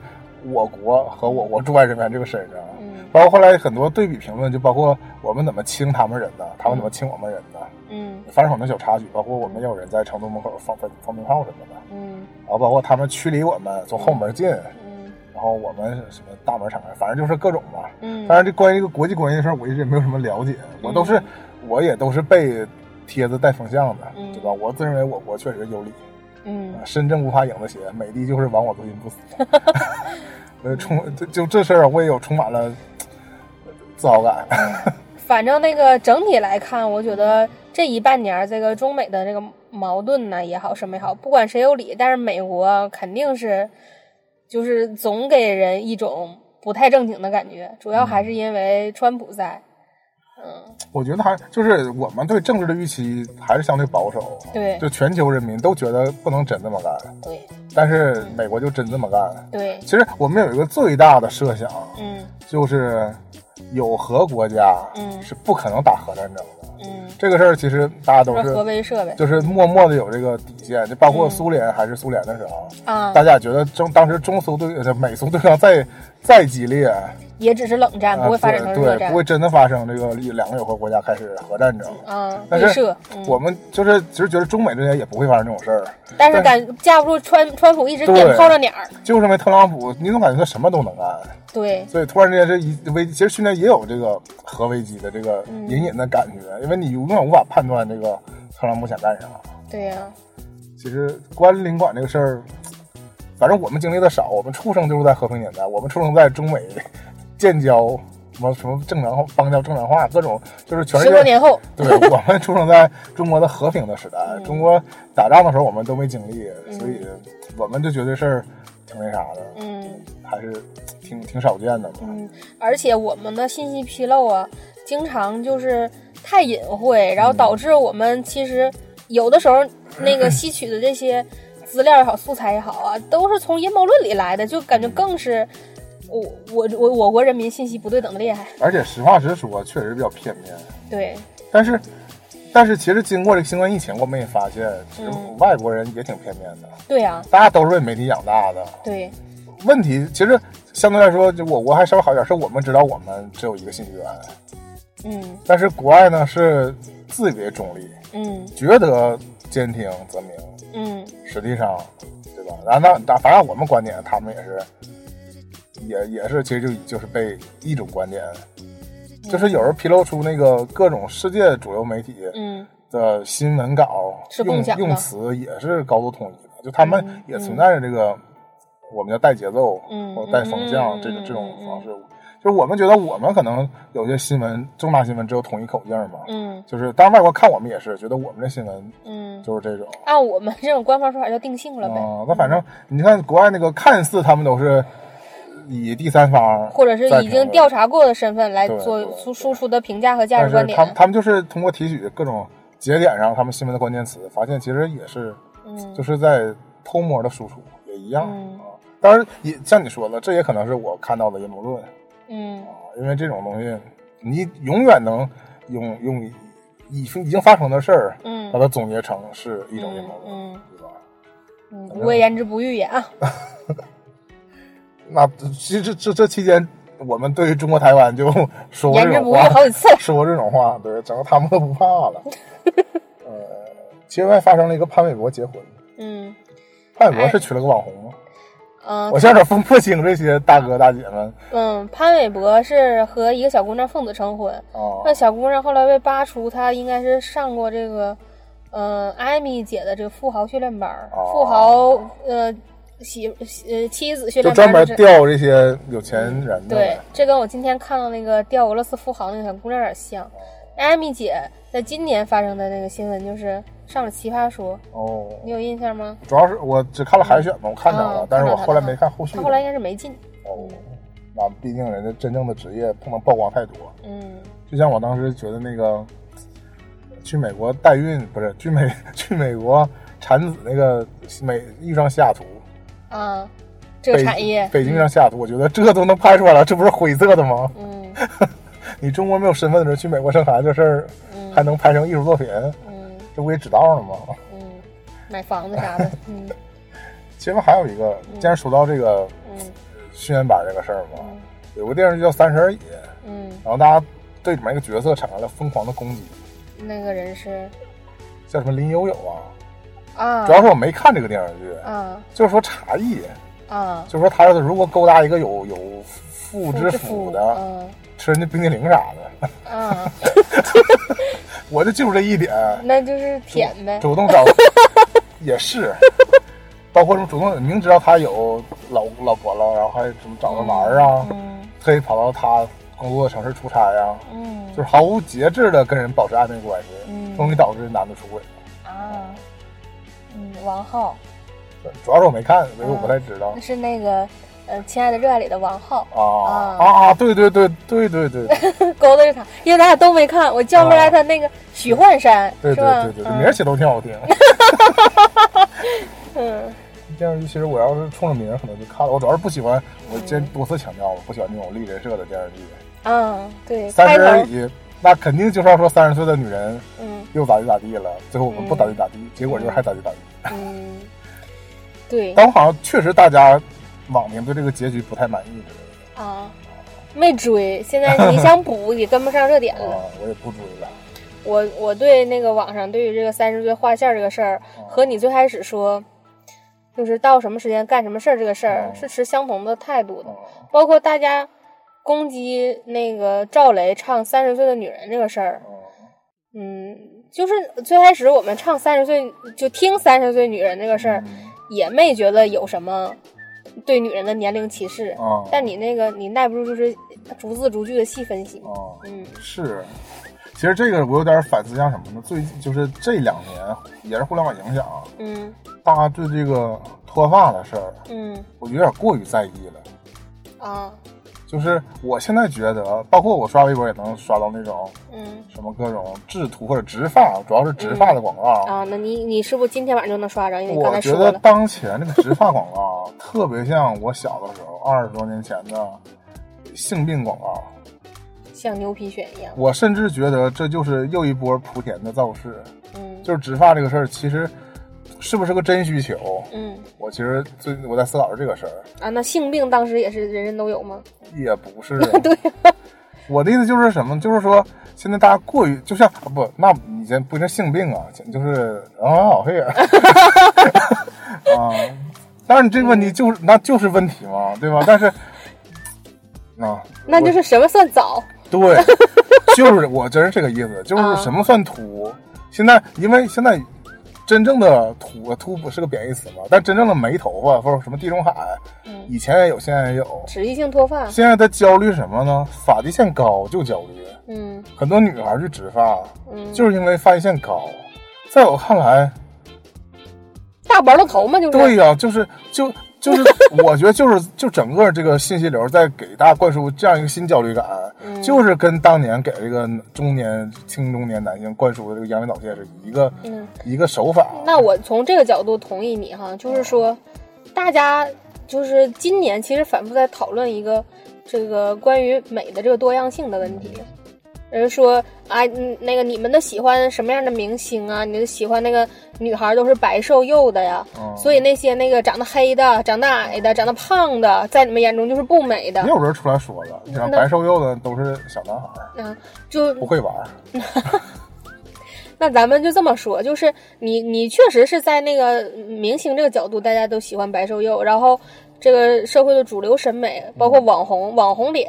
我国和我国驻外人员这个身上。嗯。包括后来很多对比评论，就包括我们怎么清他们人的，他们怎么清我们人的，嗯。发生很多小插曲，包括我们也有人在成都门口放放放鞭炮什么的，嗯。然后包括他们驱离我们从后门进，嗯。然后我们什么大门敞开，反正就是各种吧。嗯，当然，这关于这个国际关系的事儿，我一直也没有什么了解，我都是、我也都是被帖子带风向的，嗯。对吧？我自认为我国确实有理，嗯身正不怕影子斜，美的就是亡我之心不死。呃，充就就这事儿，我也有充满了自豪感。反正那个整体来看，我觉得这一半年这个中美的这个矛盾呢也好，什么也好，不管谁有理，但是美国肯定是就是总给人一种不太正经的感觉，主要还是因为川普在。嗯，我觉得还就是我们对政治的预期还是相对保守，对。就全球人民都觉得不能真这么干，对。但是美国就真这么干。对，其实我们有一个最大的设想，嗯。就是有核国家嗯。是不可能打核战争的。嗯，这个事儿其实大家都是核威慑呗。就是默默的有这个底线，就包括嗯。苏联还是苏联的时候，啊。大，家觉得中当时中苏对呃美苏对抗再再激烈，也只是冷战，不会发展成热战啊对对，不。会真的发生这个两个有核国家开始核战争。啊，威但是我们就是其实觉得中美之间也不会发生这种事儿，但是感架不住川川普一直对点炮着点儿。就是因为特朗普，你总感觉他什么都能干，对，所以突然之间这一危，其实去年也有这个核危机的这个嗯隐隐的感觉，因为你永远无法判断这个特朗普想干啥。对呀、其实关领馆这个事儿，反正我们经历的少，我们出生就是在和平年代，我们出生在中美建交，什么什么正常化、邦交正常化，各种就是全世界。十多年后，对我们出生在中国的和平的时代，嗯中国打仗的时候我们都没经历，所以我们就觉得这事儿挺那啥的，嗯还是挺挺少见的嘛。嗯，而且我们的信息披露啊，经常就是太隐晦，然后导致我们其实有的时候那个 吸取的这些资料也好、素材也好啊，都是从阴谋论里来的，就感觉更是我我我我国人民信息不对等的厉害。而且实话实说，确实比较片面。对，但是，但是其实经过这个新冠疫情，我们也发现，其实嗯外国人也挺片面的，对呀、大家都是被媒体养大的。对，问题其实相对来说，就我国还稍微好一点，是我们知道我们只有一个信息源，嗯。但是国外呢是自以为中立，嗯。觉得兼听则明，嗯。实际上，对吧？然后那那反正我们观点，他们也是，也也是，其实就就是被一种观点，就是有人披露出那个各种世界主流媒体嗯的新闻稿用用词也是高度统一的，就他们嗯也存在着这个、我们叫带节奏嗯或者带风向、嗯这种这种嗯方式。就是我们觉得我们可能有些新闻重大新闻只有统一口径嘛，嗯就是当然外国看我们也是觉得我们的新闻嗯，就是这种。按我们这种官方说法叫定性了呗，啊、那反正你看国外那个，看似他们都是以第三方或者是已经调查过的身份来做对输输出的评价和价值观点。他们他们就是通过提取各种节点上他们新闻的关键词，发现其实也是嗯就是在偷摸的输出，也一样、嗯啊。当然也像你说的，这也可能是我看到的阴谋论嗯啊，因为这种东西你永远能用用已已经发生的事儿嗯把它总结成是一种阴谋论，嗯对吧？嗯，无谓言之不预也啊。那其实这这这期间，我们对于中国台湾就 说过这种话，好几次。说过这种话，对，整个他们都不怕了。呃，其实还发生了一个潘玮柏结婚，嗯潘玮柏是娶了个网红吗？嗯我现在有点分不清这些大哥大姐们嗯，潘玮柏是和一个小姑娘奉子成婚，啊那小姑娘后来被扒出，她应该是上过这个，嗯、艾米姐的这个富豪训练班，哦富豪呃媳呃妻子训就专门钓这些有钱人的。对，这跟我今天看到那个钓俄罗斯富豪那个小姑娘有点像。艾米姐在今年发生的那个新闻就是上了《奇葩说》，哦，你有印象吗？主要是我只看了海选嘛，我看着了，嗯但是我后来没看后续后来应该是没进。哦，那毕竟人家真正的职业不能曝光太多。嗯就像我当时觉得那个去美国代孕不是去美 去美国产子那个美遇上西雅图，啊，这个产业，北京遇上西雅图，我觉得这都能拍出来了，这不是灰色的吗？嗯 你中国没有身份的人去美国生孩子这事儿，嗯还能拍成艺术作品，嗯这不也知道了吗？嗯，买房子啥的，嗯其实还有一个，既然说到这个嗯训练班这个事儿嘛，嗯有个电视剧叫《三十而已》，嗯，然后大家对里面一个角色产生了疯狂的攻击，那个人是叫什么林有有啊？啊主要是我没看这个电视剧，啊就是说茶艺，啊，就是说他要是如果勾搭一个有有妇之之夫的，嗯。吃人家冰激凌啥的，啊，我就记住这一点，那就是舔呗，主动找 也是，包括什么主动明知道他有老老婆了，然后还什么找他玩儿啊，嗯特意跑到他工作城市出差呀、嗯。就是毫无节制的跟人保持暧昧关系，嗯。终于导致男的出轨。啊，嗯，王浩。主要是我没看，所以我不太知道。那是那个呃《亲爱的热爱》里的王浩，啊啊。啊！对对对对对对。对 勾搭着他，因为咱俩都没看，我叫不出来他那个许幻山，对是吧？对对对，名儿起都挺好听。嗯。电视剧其实我要是冲着名儿可能就看了，我主要是不喜欢，我之前多次强调了，不喜欢那种立人设的电视剧。嗯，对，三十而已，那肯定就是要说三十岁的女人嗯又咋地咋地了，最后我们不咋地咋地，结果就是还咋地咋地。嗯，对 但我好像确实大家网民对这个结局不太满意啊，没追，现在你 想补也跟不上热点了。啊，我也不追了。我我对那个网上对于这个三十岁画线这个事儿，和你最开始说，就是到什么时间干什么事儿这个事儿，嗯是持相同的态度的。啊包括大家攻击那个赵雷唱《三十岁的女人》这个事儿，啊嗯，就是最开始我们唱三十岁就听三十岁女人这个事儿，嗯也没觉得有什么对女人的年龄歧视。啊但你那个你耐不住就是逐字逐句的细分析。啊，嗯是。其实这个我有点反思，像什么呢？最就是这两年也是互联网影响，嗯大家对这个脱发的事儿，嗯我有点过于在意了。啊就是我现在觉得，包括我刷微博也能刷到那种嗯什么各种制图或者植发，主要是植发的广告。啊，那你你是不是今天晚上就能刷着？因为刚我觉得。当前这个植发广告特别像我小的时候，二十多年前的性病广告。像牛皮癣一样。我甚至觉得这就是又一波莆田的造势。嗯就是植发这个事儿，其实是不是个真需求？嗯我其实最我在思考着这个事儿，啊，那性病当时也是人人都有吗？也不是。对、我的意思就是什么？就是说现在大家过于就像啊不，那你先不是性病啊，就是啊 啊。但是你这个问题就是那就是问题嘛，对吧？但是啊，那就是什么算早？对，就是我真是这个意思，就是什么算秃？现在因为现在真正的秃秃不是个贬义词嘛，但真正的没头发或者什么地中海，嗯，以前也有，现在也有。脂溢性脱发。现在他焦虑什么呢？发际线高就焦虑，嗯很多女孩去植发，嗯，就是因为发际线高。在我看来，大白了头嘛，就是。对呀、就是就就是，我觉得就是就整个这个信息流在给大家灌输这样一个新焦虑感，嗯就是跟当年给这个中年青中年男性灌输的这个阳痿早泄是一个、嗯，一个手法。那我从这个角度同意你哈，就是说，大家就是今年其实反复在讨论一个这个关于美的这个多样性的问题。人说啊，嗯那个你们的喜欢什么样的明星啊？你的喜欢那个女孩都是白瘦幼的呀，嗯所以那些那个长得黑的、长得矮的、长得胖的，在你们眼中就是不美的也。有人出来说了，像那白瘦幼的都是小男孩儿，嗯，就不会玩。那咱们就这么说，就是你你确实是在那个明星这个角度，大家都喜欢白瘦幼，然后这个社会的主流审美，包括网红、网红脸，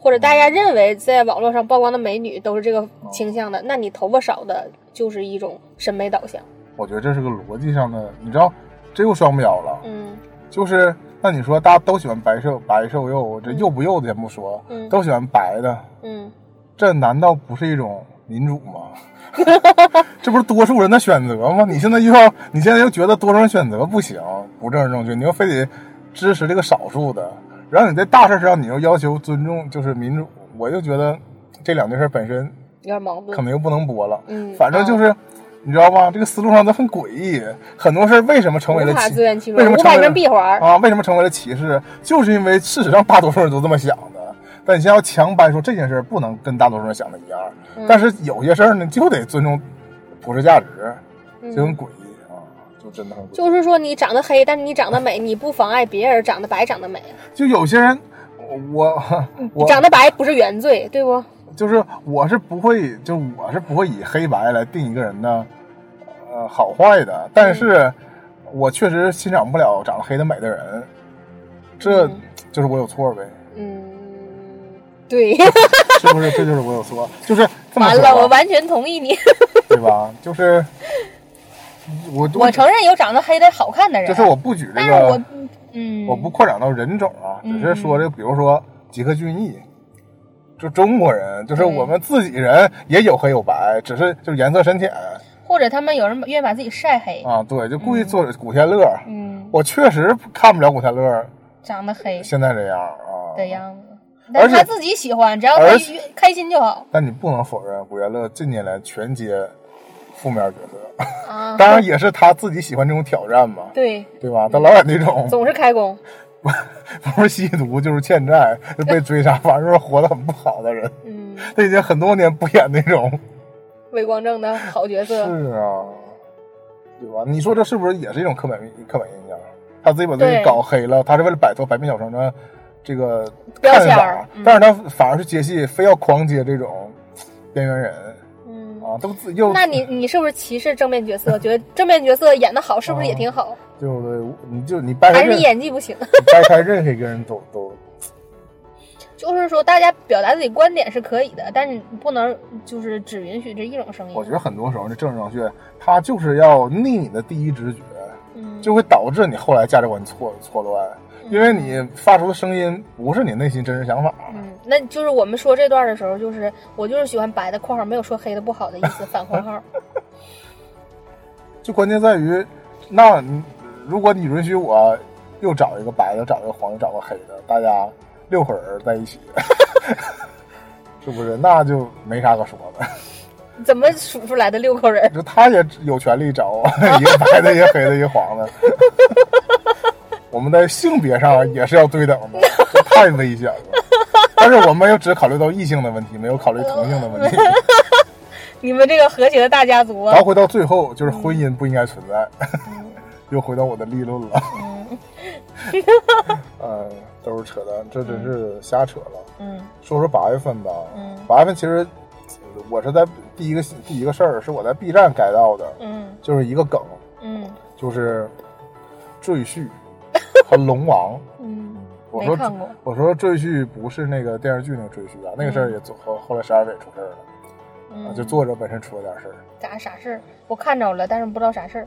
或者大家认为在网络上曝光的美女都是这个倾向的，那你头发少的就是一种审美导向。我觉得这是个逻辑上的，你知道，这又双标了。嗯就是那你说大家都喜欢白瘦白瘦幼，这幼不幼的先不说，嗯都喜欢白的，嗯，这难道不是一种民主吗？这不是多数人的选择吗？你现在又要，你现在又觉得多数人选择不行，不政治正确，你又非得支持这个少数的，然后你在大事上你又要求尊重，就是民主，我就觉得这两件事本身有点矛盾可。能又不能播了。嗯反正就是。你知道吧？这个思路上都很诡异，很多事儿为什么成为了歧自圆其说为什么成为了闭环啊？为什么成为了歧视？就是因为事实上大多数人都这么想的，但你现在要强掰说这件事不能跟大多数人想的一样，嗯但是有些事儿呢就得尊重普世价值，就很诡异啊，就真的很诡异。嗯就是说你长得黑，但是你长得美，你不妨碍别人长得白长得美。就有些人，我我长得白不是原罪，对不？就是我是不会，就我是不会以黑白来定一个人的呃好坏的，但是我确实欣赏不了长得黑的美的人，这嗯就是我有错呗，嗯，对。是不是？这就是我有错，就是完了，我完全同意你。对吧？就是我我承认有长得黑的好看的人，就是我不举这但是我个，嗯，我不扩展到人种啊，只嗯是说这，比如说吉克隽逸。就中国人，就是我们自己人也有黑有白，只是就是颜色深浅或者他们有人愿意把自己晒黑，啊。对，就故意做古天乐，嗯，我确实看不了古天乐长得黑现在这样啊。的样子，但是他自己喜欢，只要他而且越开心就好但你不能否认，古天乐近年来全接负面角色，啊。当然也是他自己喜欢这种挑战嘛，对，对吧？他老演那种总是开工，不是吸毒就是欠债，就被追杀，反正是活得很不好的人。嗯，他已经很多年不演那种。魏光正的好角色，是啊，对吧？你说这是不是也是一种刻板印刻板印象？他自己把自己搞黑了，他是为了摆脱百变小生的这个标看法签但是他反而是接戏，非要狂接这种边缘人嗯。啊，都自又那你你是不是歧视正面角色？觉得正面角色演的好，是不是也挺好？对对，你就你掰开还是你演技不行？你掰开任何一个人都 都 就是说，大家表达自己观点是可以的，但是你不能就是只允许这一种声音。我觉得很多时候这政治正确，它就是要逆你的第一直觉，嗯，就会导致你后来价值观错错乱，因为你发出的声音不是你内心真实想法。嗯，那就是我们说这段的时候，就是我就是喜欢白的（括号没有说黑的不好的意思，反括号）。就关键在于，那你如果你允许我又找一个白的，找一个黄的，找个黑的，大家六口人在一起，是不是？那就没啥可说的。怎么数出来的六口人？就他也有权利找一个白的，一个黑的，一个黄的。我们在性别上也是要对等的，这太危险了。但是我们又只考虑到异性的问题，没有考虑同性的问题。你们这个和谐的大家族啊然后！回到最后，就是婚姻不应该存在，又回到我的立论了。嗯 呃，都是扯淡，这真是瞎扯了。嗯说说八月份吧，嗯八月份其实我是在第一个第一个事儿是我在 B 站改到的，嗯就是一个梗，嗯就是赘婿 和龙王。嗯，我说。我说赘婿不是那个电视剧那个赘婿啊，那个事儿也做后后来十二尾出事儿了，就作者本身出了点事儿。咋啥事儿？我看着了，但是不知道啥事儿。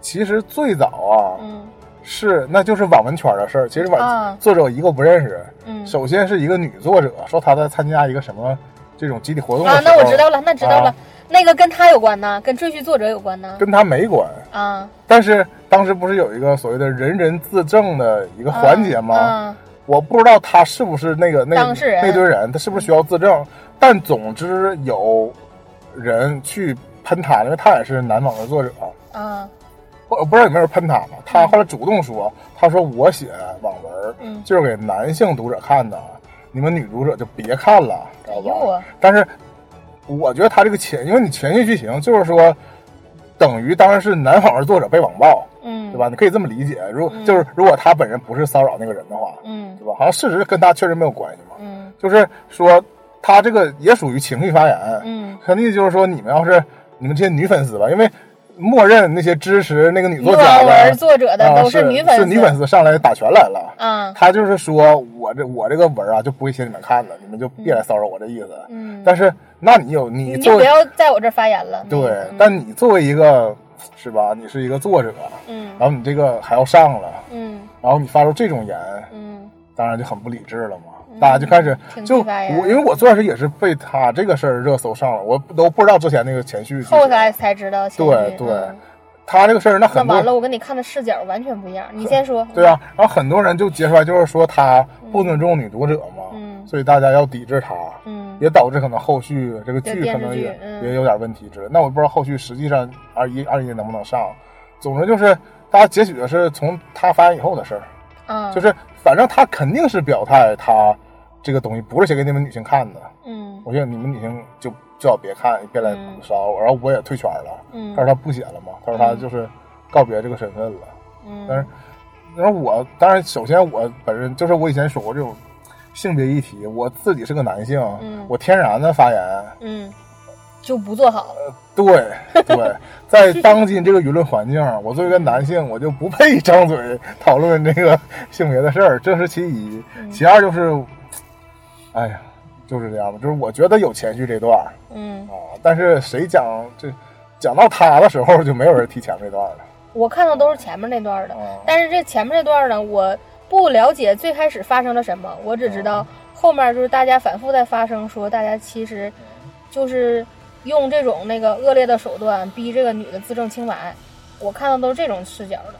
其实最早啊，嗯是那就是网文圈的事儿。其实网、啊作者我一个不认识，嗯首先是一个女作者说她在参加一个什么这种集体活动啊，那我知道了，那知道了啊，那个跟她有关呢，跟赘婿作者有关呢。跟她没关。啊，但是当时不是有一个所谓的人人自证的一个环节吗？啊我不知道他是不是那个那当事人那堆人，他是不是需要自证？但总之有人去喷他，因为他也是男网的作者。嗯我我不知道有没有人喷他嘛？他后来主动说，他说我写网文嗯就是给男性读者看的，你们女读者就别看了，知道吧？但是我觉得他这个前，因为你前期剧情就是说，等于当然是男网文作者被网暴，嗯，对吧？？你可以这么理解。如嗯就是如果他本人不是骚扰那个人的话，嗯对吧？好像事实跟他确实没有关系嘛。嗯就是说他这个也属于情绪发言，嗯，肯定就是说你们要是你们这些女粉丝吧，因为默认那些支持那个女女作家的作者的啊都是女粉丝，是女粉丝上来打拳来了。嗯，他就是说我这我这个文啊就不会写你们看了，你们就别来骚扰我这意思。嗯，但是那你有你你就不要在我这儿发言了。对，嗯但你作为一个是吧？你是一个作者，嗯然后你这个还要上了，嗯然后你发出这种言，嗯当然就很不理智了嘛。大家就开始就我，因为我最开始也是被他这个事儿热搜上了，我都不知道之前那个前序。后来才知道前对对嗯他这个事儿，那很多完了，我跟你看的视角完全不一样。你先说。对啊，然后很多人就揭出来，就是说他不尊重女读者嘛，嗯所以大家要抵制他，嗯也导致可能后续这个剧可能也、嗯也有点问题之类。那我不知道后续实际上二一二一能不能上。总之就是大家截取的是从他发言以后的事儿，嗯，就是反正他肯定是表态他这个东西不是写给你们女性看的，嗯我觉得你们女性就最好别看，别来嗯骚扰我。然后我也退圈了。嗯他说他不写了嘛，他说他就是告别这个身份了。嗯但是嗯，然后我当然首先我本人就是我以前说过这种性别议题，我自己是个男性，嗯我天然的发言，嗯，就不做好。对对，在当今这个舆论环境，我作为一个男性，我就不配张嘴讨论这个 性别的事儿，这是其一。嗯其二就是，哎呀，就是这样吧，就是我觉得有前序这段嗯，啊，但是谁讲这讲到他的时候，就没有人提前这段了我看到都是前面那段的，啊。但是这前面这段呢，我不了解最开始发生了什么，我只知道后面就是大家反复在发声说，大家其实就是用这种那个恶劣的手段逼这个女的自证清白。我看到都是这种视角的，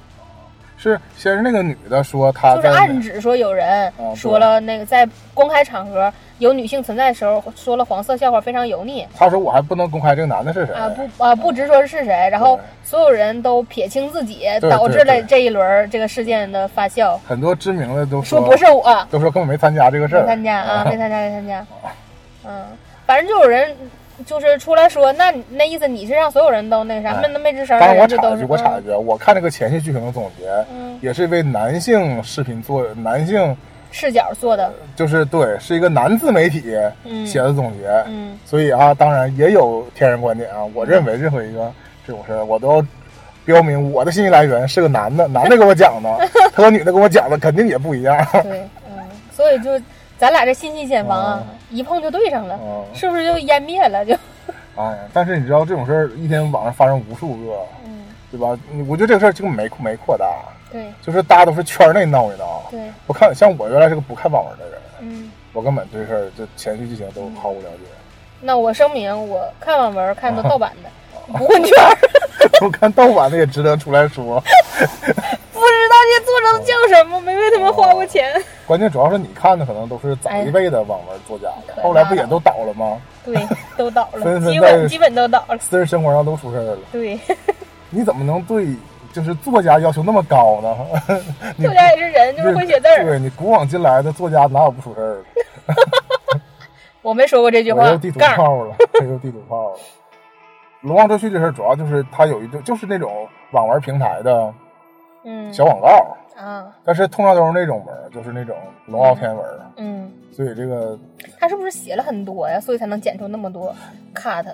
是先是那个女的说她就是暗指说有人说了那个在公开场合有女性存在的时候说了黄色笑话，非常油腻。他说我还不能公开这个男的是谁。啊不啊不直说是谁，然后所有人都撇清自己，导致了这一轮这个事件的发酵，很多知名的都说不是我。都说根本没参加这个事儿，没参加啊，没参加，没参加。嗯，反正就有人就是出来说，那那意思你是让所有人都那个啥，哎那那没吱声当的人就都是我插一句，我插一句，我看这个前期剧情的总结，嗯。也是一位男性视频做男性，视角做的，就是对，是一个男自媒体嗯写的总结，嗯所以啊，当然也有天然观点啊。我认为任何一个这种事儿，我都要标明我的信息来源是个男的，男的给我讲的，他和女的跟我讲的肯定也不一样。对，嗯，所以就咱俩这信息茧房啊，一碰就对上了，嗯，是不是就湮灭了？就，哎呀，但是你知道这种事儿，一天网上发生无数个，嗯，对吧？我觉得这个事儿根本没没扩大，对就是大家都是圈内闹一闹。对，我看像我原来是个不看网文的人，嗯。我根本对这事儿就前续剧情都毫无了解。那我声明，我看网文看的盗版的，不混圈儿，我看盗版的也值得出来说，不知道这作者叫什么，没为他们花过钱。关键主要是你看的可能都是早一辈的网文作家哎后来不也都倒了吗？对，都倒了，基本基本都倒了。私人生活上都出事儿了，对，你怎么能对就是作家要求那么高呢？作家也是人，就是会写字儿。对你古往今来的作家哪有不出事儿的？我没说过这句话我又地。图炮了，又地图炮了。龙王赘婿这事儿主要就是他有一个就是那种网文平台的嗯小广告，啊，但是通常都是那种文儿，就是那种龙傲天文儿，嗯，所以这个他是不是写了很多呀？所以才能剪出那么多 cut？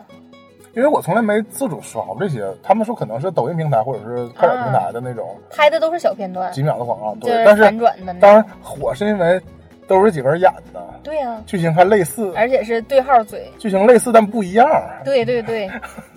因为我从来没自主刷过这些，他们说可能是抖音平台或者是快手平台的那种拍的都是小片段，几秒的广告，对，但是反转的那当然。火是因为都是几个人演的，对呀、剧情还类似，而且是对号嘴。剧情类似但不一样，对对对，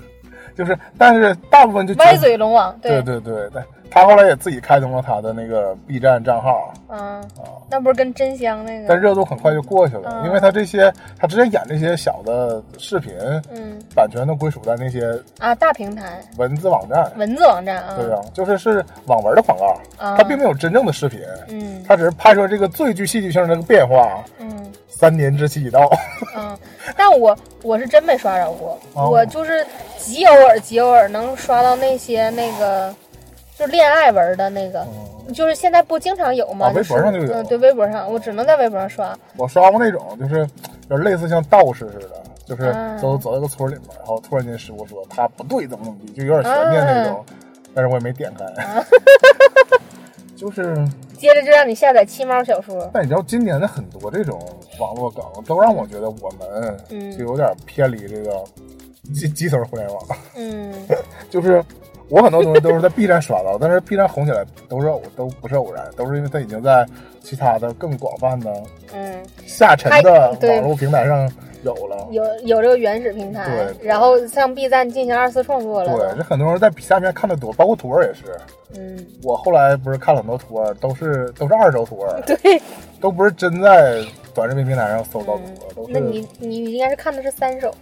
就是但是大部分就歪嘴龙王。对对对对，他后来也自己开通了他的那个 B 站账号嗯，啊，那不是跟真香那个但？热度很快就过去了，嗯因为他这些他之前演那些小的视频，嗯版权都归属在那些啊，大平台文字网站。文字网站啊。对啊，就是是网文的广告，啊它并没有真正的视频，嗯他只是拍出这个最具戏剧性的这个变化。嗯三年之期已到，嗯，但我我是真没刷着过，哦我就是极偶尔极偶尔能刷到那些那个就是恋爱文的那个，就是现在不经常有吗？微博上就有嗯，对，微博上我只能在微博上刷。我刷过那种，就是有点类似像道士似的，就是啊走走到个村里面，然后突然间师傅说他不对，怎么怎么地，就有点悬念那种，但是我也没点开。啊就是，接着就让你下载七猫小说，但你知道今年的很多这种网络梗，都让我觉得我们嗯。就有点偏离这个基基层互联网。嗯。就是我很多东西都是在 B 站刷到，但是 B 站红起来都是偶都不是偶然，都是因为它已经在其他的更广泛的嗯，下沉的网络平台上有了。有有这个原始平台对，然后向 B 站进行二次创作了。对，这很多人在下面看的多，包括图儿也是。嗯，我后来不是看了很多图儿，都是都是二手图儿，对，都不是真在短视频平台上搜到图儿，都是那你你应该是看的是三手，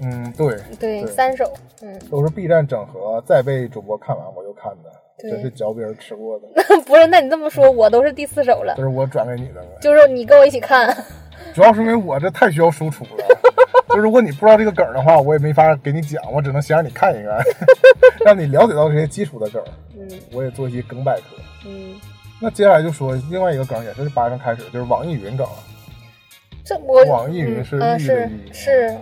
嗯对对，三手，嗯，都是 B 站整合再被主播看完我就看的，对真是嚼别人吃过的，不是，那你这么说，我都是第四手了都，是我转给你的。就是你跟我一起看，主要是因为我这太需要输出了，就如果你不知道这个梗的话，我也没法给你讲，我只能先让你看一看，让你了解到这些基础的梗。嗯我也做一些梗百科。嗯，那接下来就说另外一个梗，也是八月份开始，就是网易云梗。这我网易云是是是，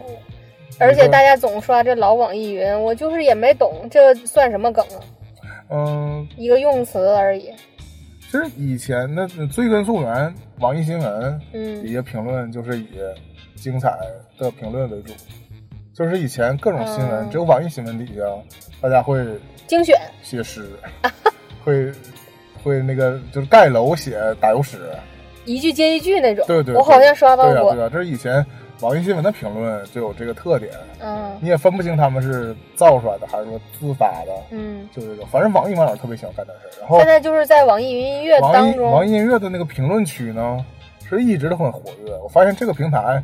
而且大家总刷这老网易云，我就是也没懂这算什么梗啊，嗯，一个用词而已。其实以前的追根溯源，网易新闻嗯底下评论就是以精彩的评论为主，就是以前各种新闻，嗯只有网易新闻底下大家会精选，写诗，会会那个就是盖楼写打油诗，一句接一句那种。对对，我好像刷到过。对呀对呀，这是以前网易新闻的评论就有这个特点，嗯你也分不清他们是造出来的还是说自发的，嗯，就这种，反正网易网友特别喜欢干这事儿。然后现在就是在网易云音乐当中，网易音乐的那个评论区呢，是一直都很活跃。我发现这个平台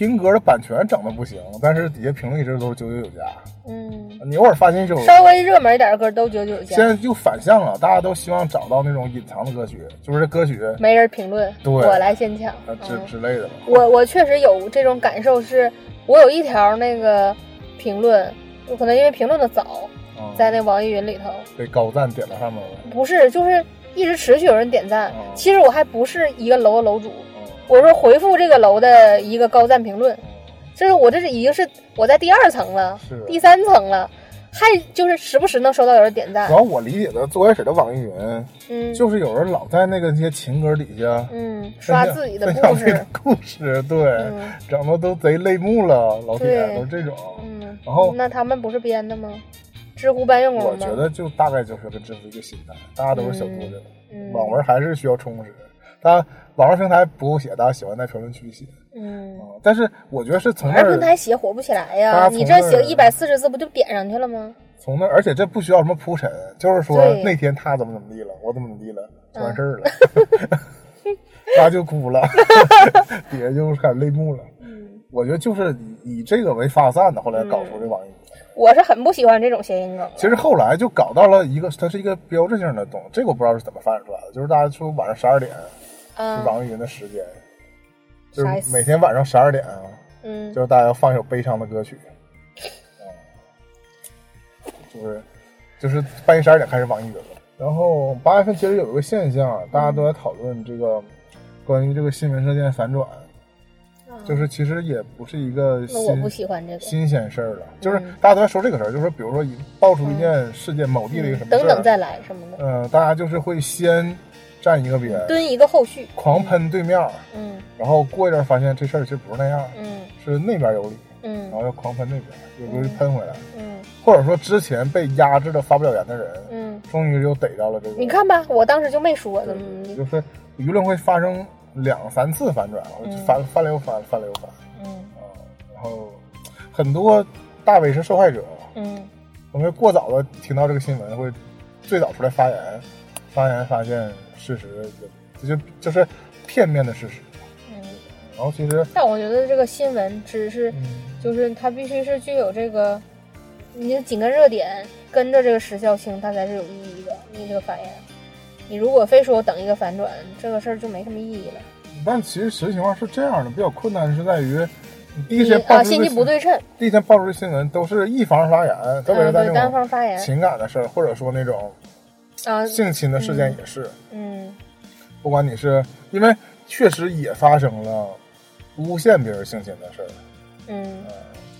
听歌的版权整的不行，但是底下评论一直都是九九九加。嗯，你偶尔发现就稍微热门一点的歌都九九加现，在就反向了，大家都希望找到那种隐藏的歌曲，就是这歌曲没人评论，对我来先抢。啊之嗯之类的吧。我我确实有这种感受是，我有一条那个评论，我可能因为评论的早，嗯在那网易云里头，被高赞点到上面了。不是就是一直持续有人点赞。哦其实我还不是一个楼的楼主，嗯我说回复这个楼的一个高赞评论，嗯这是我这是已经是我在第二层了，第三层了，还就是时不时能收到有人点赞主要我理解的最开始的网易云，嗯，就是有人老在那个那些情歌底下嗯刷自己的故事故事，对，嗯整的都贼泪目了，老铁对都是这种。嗯，然后那他们不是编的吗？知乎搬运工吗？我觉得就大概就是跟知乎一个心态，大家都是小作者，嗯网文还是需要充实。大家网络平台不够写，大家喜欢在评论区写嗯。啊。但是我觉得是从那儿台写火不起来呀，你这写个一百四十字不就点上去了吗？从那儿，而且这不需要什么铺陈，就是说那天他怎么怎么地了，我怎么怎么地了，就完嗯事儿了，大家就哭了，底下就开始泪目了。嗯，我觉得就是以以这个为发散的，后来搞出这网易云。我是很不喜欢这种谐音梗。其实后来就搞到了一个，它是一个标志性的东西，这个我不知道是怎么发展出来的，就是大家说晚上十二点是啊，网易云的时间，就是每天晚上十二点啊，嗯。就是大家要放一首悲伤的歌曲，啊，就是就是半夜十二点开始网易云了。然后八月份其实有一个现象啊，大家都在讨论这个关于这个新闻事件反转，就是其实也不是一个那我不新喜欢这个。新鲜事儿了，就是嗯大家都在说这个事儿，就是说比如说一爆出一件事件，某地的一个什么等等再来什么的，嗯、大家就是会先站一个边，蹲一个后续。狂喷对面，嗯。然后过一阵发现这事儿其实不是那样，嗯。是那边有理，嗯。然嗯后要狂喷那边，又又喷回来，嗯。或者说之前被压制的发不了言的人，嗯，终于又逮到了这个。你看吧，我当时就没说对，怎么，就是舆论会发生两三次反转，嗯。翻翻了又翻，翻了又翻嗯。啊，然后很多大 V 是受害者，嗯。我们过早的听到这个新闻，会最早出来发言，发言发现事实就就就是片面的事实，嗯。然后其实但我觉得这个新闻只是嗯就是它必须是具有这个，你的紧跟热点，跟着这个时效性，它才是有意义的。你这个发言，你如果非说等一个反转，这个事儿就没什么意义了。但其实实际情况是这样的，比较困难是在于你第一你天爆啊，信息不对称，第一天爆出的新闻都是一方发言，特别是单在那种方发言情感的事儿，或者说那种啊，性侵的事件也是，嗯不管你是因为确实也发生了诬陷别人性侵的事儿，嗯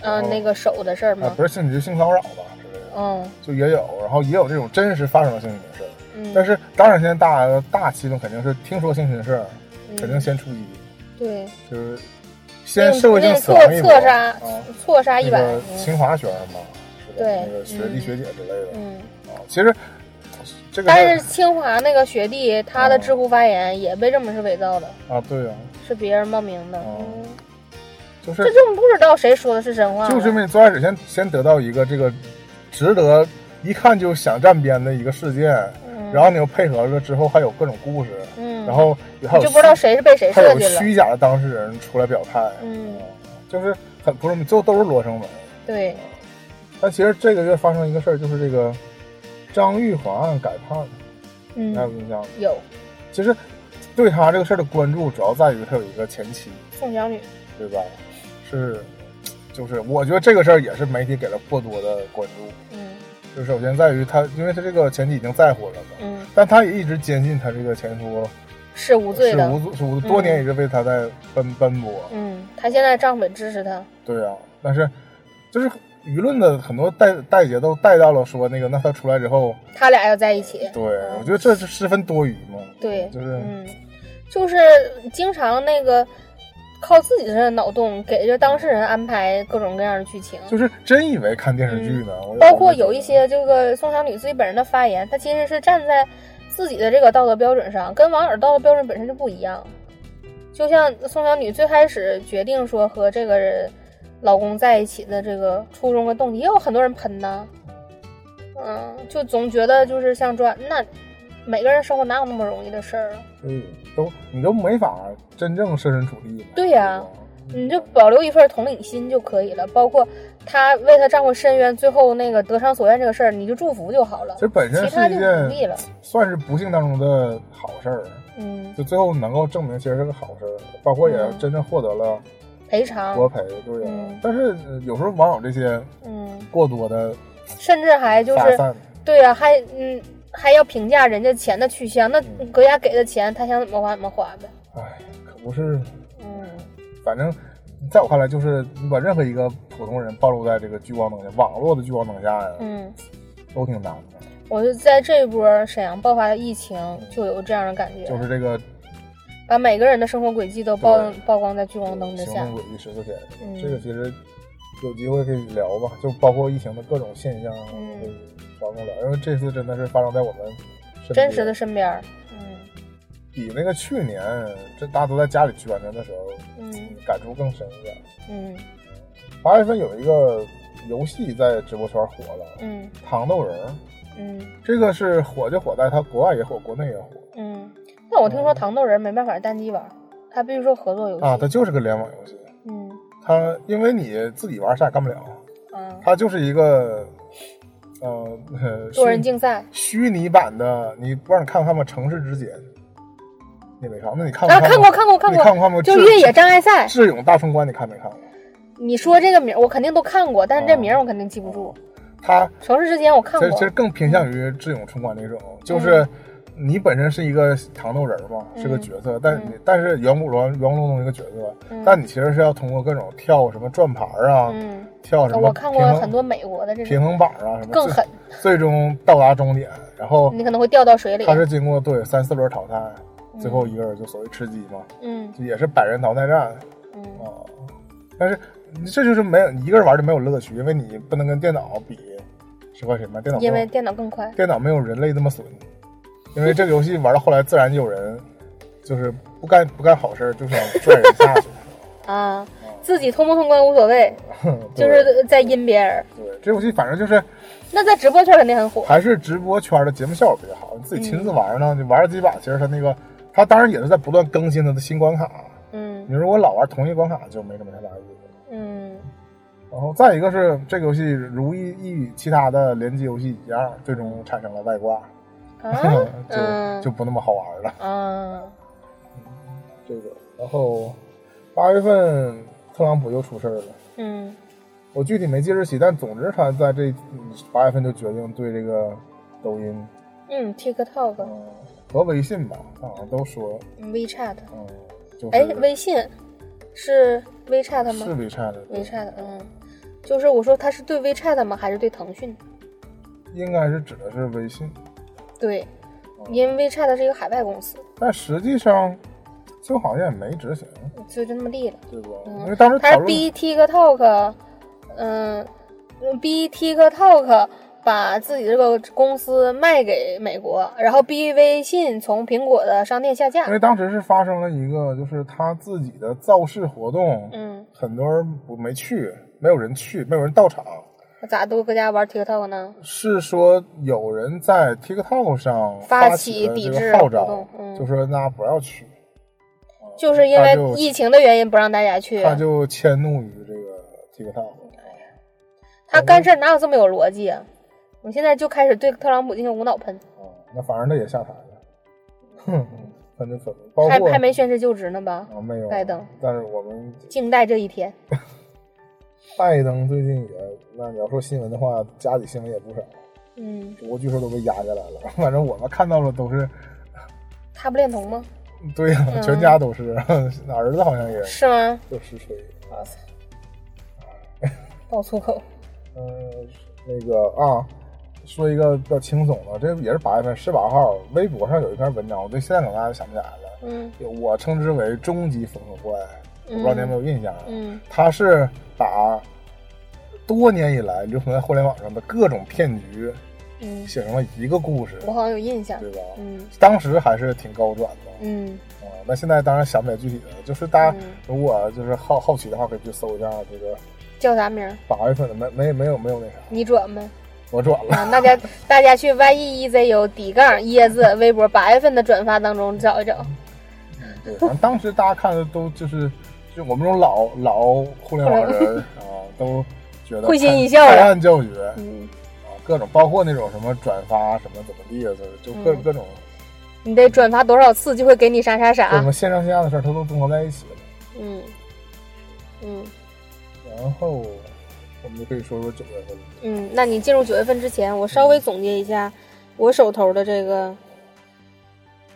啊，那个手的事儿啊吗？不是性侵就性骚扰吧之类的，嗯就也有，然后也有这种真实发生的性侵的事儿。嗯，但是当然，现在大大气氛肯定是听说性侵的事儿，肯定嗯先出击，对，就是先社会性那死亡一波错杀啊。错杀一百，清华学生嘛，是吧？对那个学弟嗯学姐之类的嗯。啊。其实这个但是清华那个学弟，他的知乎发言也被证明是伪造的，啊，对啊，是别人冒名的。就是这就不知道谁说的是真话。就是因为最开始先先得到一个这个值得一看就想站边的一个事件，嗯，然后你又配合了之后还有各种故事，嗯，然后还有你就不知道谁是被谁设计了。虚假的当事人出来表态，嗯啊，就是很不是最后都是罗生门。对，但其实这个月发生一个事儿，就是这个张玉华案改判，嗯你还有印象吗？有其实对他这个事儿的关注，主要在于他有一个前妻，宋小女，对吧？是，就是我觉得这个事儿也是媒体给了过多的关注。嗯就首先在于他，因为他这个前妻已经再婚了嘛，嗯，但他也一直坚信他这个前夫是无罪的。是无罪，是无罪，多年一直为他在奔奔波。嗯，他现在丈夫支持他。对啊，但是就是舆论的很多带带节都带到了说那个，那他出来之后，他俩要在一起。对我觉得这是十分多余嘛。对，就是嗯，就是经常那个靠自己的脑洞给这当事人安排各种各样的剧情。就是真以为看电视剧呢。嗯包括有一些这个宋小女自己本人的发言，她其实是站在自己的这个道德标准上，跟网友道德标准本身就不一样。就像宋小女最开始决定说和这个人老公在一起的这个初衷和动机，也有很多人喷呢。嗯，就总觉得就是像说，那每个人生活哪有那么容易的事儿啊？对，都你都没法真正设身处地嘛。对呀吧你就保留一份同理心就可以了。包括她为她丈夫申冤，最后那个得偿所愿这个事儿，你就祝福就好了其。实本身其他就是一件。算是不幸当中的好事儿，嗯，就最后能够证明其实是个好事儿，包括也嗯真正获得了赔偿。国赔，对呀、嗯。但是呃有时候网友这些嗯，过多的甚至还就是，对呀、还嗯还要评价人家钱的去向，那国家给的钱，他想怎么花怎么花呗。哎，可不是，嗯，反正在我看来，就是你把任何一个普通人暴露在这个聚光灯下，网络的聚光灯下呀，嗯，都挺难的。我就在这一波沈阳爆发的疫情，就有这样的感觉，就是这个把每个人的生活轨迹都曝曝光在聚光灯之下生活。轨迹十四天，嗯这个其实有机会可以聊吧，就包括疫情的各种现象，嗯可以聊聊聊，因为这次真的是发生在我们真实的身边儿，嗯比那个去年这大家都在家里居完年的时候，嗯感触更深一点。嗯八月份有一个游戏在直播圈火了，嗯糖豆人儿，嗯这个是火就火在它国外也火，国内也火嗯。那我听说糖豆人没办法单机玩，他必须说合作游戏。啊，它就是个联网游戏。嗯它因为你自己玩啥也干不了，啊，它就是一个呃呃多人竞赛虚拟版的，你不知道你看没看过《城市之间》？你没看？那你看过啊，看过看过看过，看过看过就越野障碍赛。智勇大冲关，你看没看过？你说这个名，我肯定都看过，但是这啊名我肯定记不住。它城市之间我看过其实其，实更偏向于智勇冲关那种，就是你本身是一个糖豆人嘛，是个角色，但是你但是圆咕隆圆咕隆咚一个角色，嗯但你其实是要通过各种跳什么转盘啊，嗯，跳什么我看过很多美国的这种，平衡板啊什么，更狠，最终到达终点，然后你可能会掉到水里它。是经过对三四轮淘汰，最后一个人就所谓吃鸡嘛，嗯就也是百人淘汰战嗯啊。但是这就是没有你一个人玩就没有乐趣，因为你不能跟电脑比。是块什么，电脑因为电脑更快。电脑没有人类那么损，因为这个游戏玩到后来，自然就有人就是不干不干好事儿，就想拽人下去。啊，自己通不通关无所谓，就是在阴别人。对这游戏，反正就是那在直播圈肯定很火。还是直播圈的节目效果比较好。你自己亲自玩呢，你玩了几把，其实它那个它当然也是在不断更新它的新关卡。嗯你如果老玩同一关卡，就没什么太大意思。嗯然后再一个是这个游戏如一一与其他的联机游戏一样，最终产生了外挂，啊 就嗯就不那么好玩了。嗯这个，然后八月份特朗普又出事儿了。嗯我具体没记日期，但总之他在这嗯八月份就决定对这个抖音，嗯，TikTok、嗯，和微信吧，好像都说，嗯 WeChat，嗯，就是哎，微信是 WeChat 吗是 WeChat 的，？WeChat，嗯，就是我说他是对 WeChat 吗？还是对腾讯？应该是指的是微信，对，因为 WeChat 是一个海外公司，但实际上就好像也没执行，就就那么地了。对吧？嗯因为当时它是讨论，逼 TikTok，嗯，逼 TikTok 把自己这个公司卖给美国，然后逼微信从苹果的商店下架因。为当时是发生了一个，就是他自己的造势活动，嗯，很多人不没去，没有人去，没有人到场。咋都搁家玩 TikTok 呢？是说有人在 TikTok 上发起抵制号召，嗯就说大家不要去，就是因为疫情的原因不让大家去。他就迁怒于这个 TikTok。他干事哪有这么有逻辑啊？我现在就开始对特朗普进行无脑喷，啊，那反正他也下台了，哼，分就分了，包还括还没宣誓就职呢吧？啊没有拜登，但是我们静待这一天。拜登最近也，那你要说新闻的话，家里新闻也不少，嗯，不过据说都被压下来了。反正我们看到了都是他不恋童吗？对呀、嗯全家都是，儿子好像也是吗？就实锤。哇塞，爆粗口。嗯、那个啊，说一个比较轻松的，这也是八月份十八号，微博上有一篇文章，我对现在可能大家想不起来了。嗯我称之为终极缝合怪，我不知道你有没有印象啊？嗯他是把多年以来流传在互联网上的各种骗局嗯，写成了一个故事，我好像有印象。对吧？嗯当时还是挺高转的，嗯啊、那现在当然想不起来具体的，就是大家嗯如果就是好好奇的话，可以去搜一下这个叫啥名儿？八月份的，没没没有没有那啥，你转吗？我转了，啊，大家大家去 y e e z u 底杠椰子微博八月份的转发当中找一找。对，反正当时大家看的都就是就我们这种老老互联网人 啊，都觉得会心一笑呀拍案叫绝嗯，啊，各种包括那种什么转发什么怎么地啊，就就各嗯各种你得转发多少次就会给你啥啥啥，什么。线上线下的事儿，它都综合在一起了。嗯嗯然后我们就可以说说九月份。嗯，那你进入九月份之前，我稍微总结一下我手头的这个，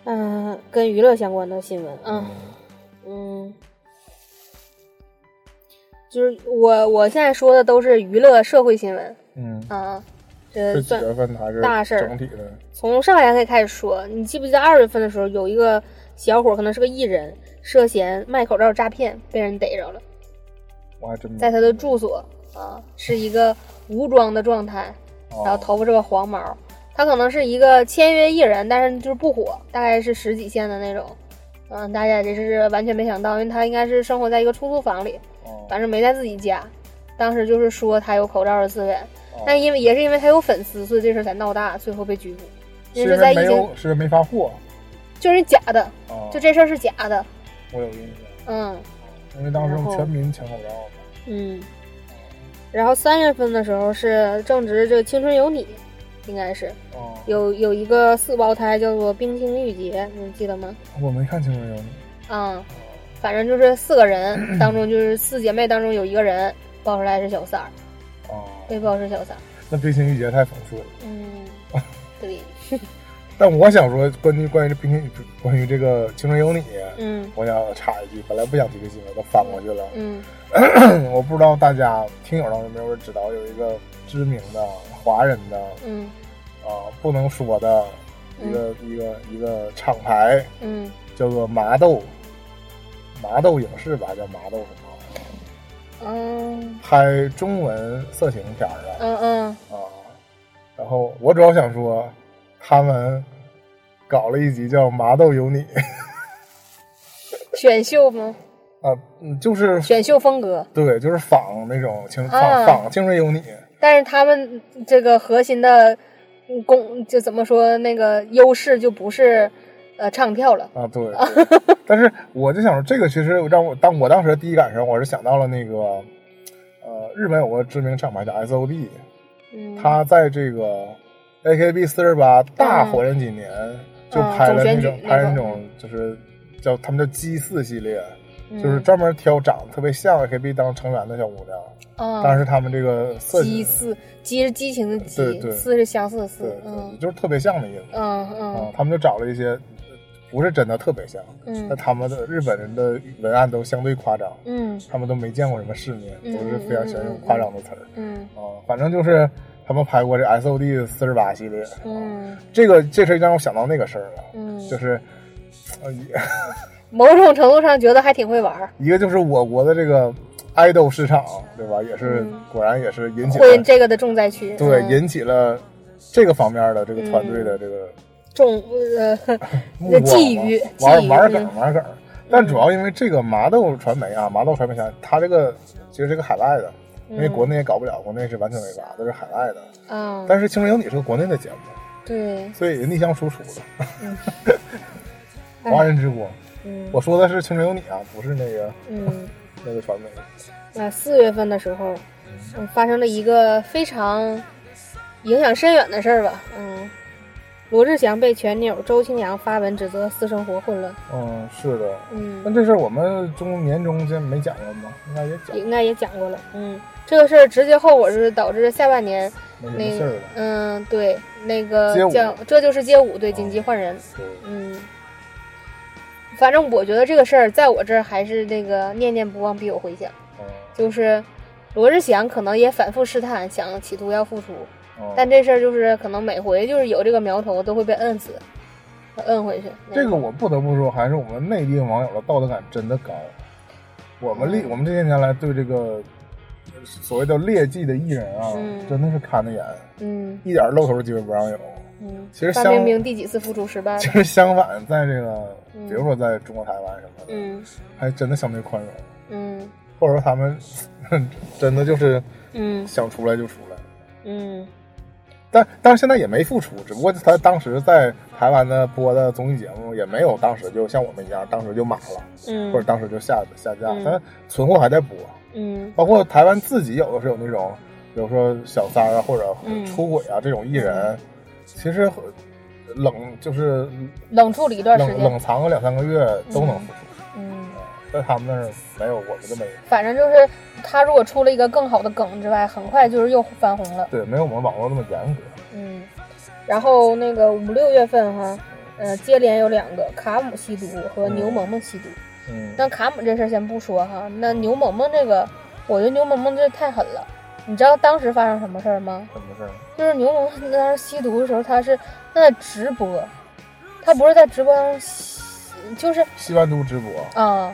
嗯、跟娱乐相关的新闻啊。嗯，就是我我现在说的都是娱乐社会新闻嗯，啊，这是几算月份还是大事儿整体的？从上半年可以开始说。你记不记得二月份的时候，有一个小伙可能是个艺人，涉嫌卖口罩诈骗，被人逮着了，我还真在他的住所啊，是一个无妆的状态，然后哦头发是个黄毛。他可能是一个签约艺人，但是就是不火，大概是十几线的那种。嗯，大家这是完全没想到，因为他应该是生活在一个出租房里，哦反正没在自己家。当时就是说他有口罩的资源，哦但因为也是因为他有粉丝，所以这事儿才闹大，最后被拘捕。是因为是在疫情没，是没发货就是假的，啊？就这事儿是假的。我有印象，嗯因为当时全民抢口罩嘛。嗯。然后三月份的时候是正值这个青春有你，应该是哦，有有一个四胞胎叫做冰清玉洁，你记得吗？我没看《清楚有你》。啊、反正就是四个人 当中，就是四姐妹当中有一个人爆出来是小三儿，哦，被爆是小三儿。那冰清玉洁太讽刺了。嗯，对，但我想说，关于关于这冰清，关于这个《青春有你》，嗯我想插一句，本来不想提这新闻，都翻过去了。嗯 我不知道大家听友当中有没有人知道，有一个知名的华人的嗯啊、不能说的一个、一个一个厂牌，嗯叫做麻豆，麻豆影视吧，叫麻豆什么，嗯拍中文色情片的嗯嗯，啊。然后我主要想说，他们搞了一集叫《麻豆有你》选秀吗？啊，嗯，就是选秀风格，对，就是仿那种青仿啊仿《青春有你》。但是他们这个核心的嗯功就怎么说那个优势就不是呃唱跳了，啊，对。但是我就想说，这个其实让我当我当时的第一感受，我是想到了那个，呃，日本有个知名厂牌叫 S.O.D，嗯，他在这个 A.K.B 四十八大火那几年，就拍了那种拍那种那种就是叫他们叫 G 四系列，嗯就是专门挑长得特别像 A.K.B 当成员的小姑娘。啊，但是他们这个色激似激是激情的激对，对。似是相似的对似，就是特别像的意思。嗯啊嗯，他们就找了一些不是真的特别像，嗯。那他们的日本人的文案都相对夸张，嗯。他们都没见过什么世面，嗯都是非常喜欢用夸张的词儿嗯。啊。反正就是他们拍过这 S.O.D 四十八系列，嗯。这个这事儿让我想到那个事儿了，嗯，就是呃，一某种程度上觉得还挺会玩儿，一个就是我国的这个爱豆市场，对吧？也是嗯。果然也是引起这个的重灾区，对嗯。引起了这个方面的这个团队的这个重呃 觊觎玩玩梗嗯。玩梗，但主要因为这个麻豆传媒啊，麻豆传媒想它这个其实是个海外的，因为嗯国内也搞不了，国内是完全没法，都是海外的。啊，但是《青春有你》是个国内的节目，对，所以逆向输出了。哎华人之光，嗯我说的是《青春有你》啊，不是那个嗯。那个传媒。那四月份的时候，嗯，发生了一个非常影响深远的事儿吧。嗯，罗志祥被前女友周青阳发文指责私生活混乱。嗯，是的。嗯那嗯，这事儿我们中年中间没讲过吗？应该也讲，应该也讲过了。嗯，这个事儿直接后果是导致下半年那个没事儿了。嗯，对，那个叫这就是街舞对紧急换人。对，嗯，反正我觉得这个事儿在我这儿还是那个念念不忘必有回响，嗯就是罗志祥可能也反复试探，想企图要复出，嗯但这事儿就是可能每回就是有这个苗头都会被摁死，摁回去。这个我不得不说，还是我们内地网友的道德感真的高。我们历嗯我们这些年来对这个所谓叫劣迹的艺人啊，嗯真的是看得严，嗯一点露头机会不让有。嗯，其实相范冰冰第几次复出失败了？其实相反，在这个嗯。比如说在中国台湾什么的，嗯。还真的相对宽容，嗯。或者说他们 真的就是嗯。想出来就出来。嗯。但但是现在也没复出，只不过他当时在台湾的播的综艺节目也没有当时就像我们一样，当时就满了，嗯，或者当时就下下架，嗯。但存货还在播。嗯。包括台湾自己有的是有那种，比如说小三啊或者嗯。出轨啊这种艺人，其实冷就是冷处理一段时间。冷藏个两三个月都能复出，嗯，在他们那儿没有，我们就没有。反正就是他如果出了一个更好的梗之外，很快就是又翻红了。对，没有我们网络那么严格。嗯，然后那个五六月份哈，呃，接连有两个卡姆吸毒和牛萌萌吸毒。嗯，那卡姆这事儿先不说哈，那牛萌萌这个，我觉得牛萌萌这太狠了。你知道当时发生什么事儿吗？什么事儿？就是牛萌萌当时吸毒的时候，他是他在直播，他不是在直播上吸，就是吸完毒直播，啊，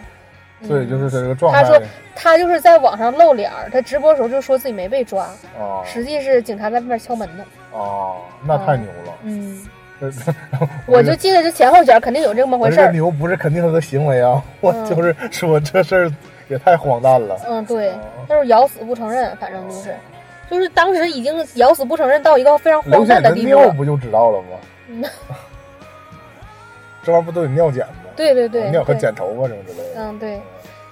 所以嗯就是他这个状态他说他就是在网上露脸儿，他直播的时候就说自己没被抓，啊实际是警察在外面敲门呢。啊，那太牛了。嗯，我就记得这前后脚肯定有这么回事儿。这牛不是肯定他的行为啊，我嗯就是说这事儿也太荒诞了。嗯，对哦，就是咬死不承认，反正就是，就是当时已经咬死不承认到一个非常荒诞的地步了。尿不就知道了吗？嗯 这玩意儿不都得尿检吗？对对对，尿和对剪头发什么之类的。嗯，对，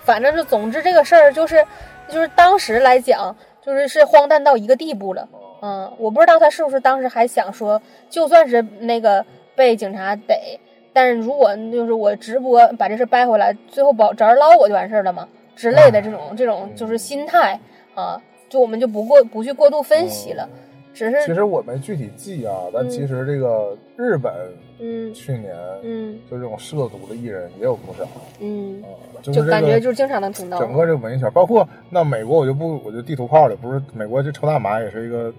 反正就总之这个事儿就是，就是当时来讲，就是是荒诞到一个地步了。嗯，我不知道他是不是当时还想说，就算是那个被警察逮，但是如果就是我直播把这事掰回来，最后保找人捞我就完事儿了嘛之类的这种这种就是心态啊，就我们就不过不去过度分析了，只是其实我没具体记啊，但其实这个日本嗯。去年嗯就这种涉毒的艺人也有不少。嗯，啊，就感觉就是经常能听到，整个这个文艺圈，包括那美国，我就不我就地图炮了，不是美国这抽大麻也是一个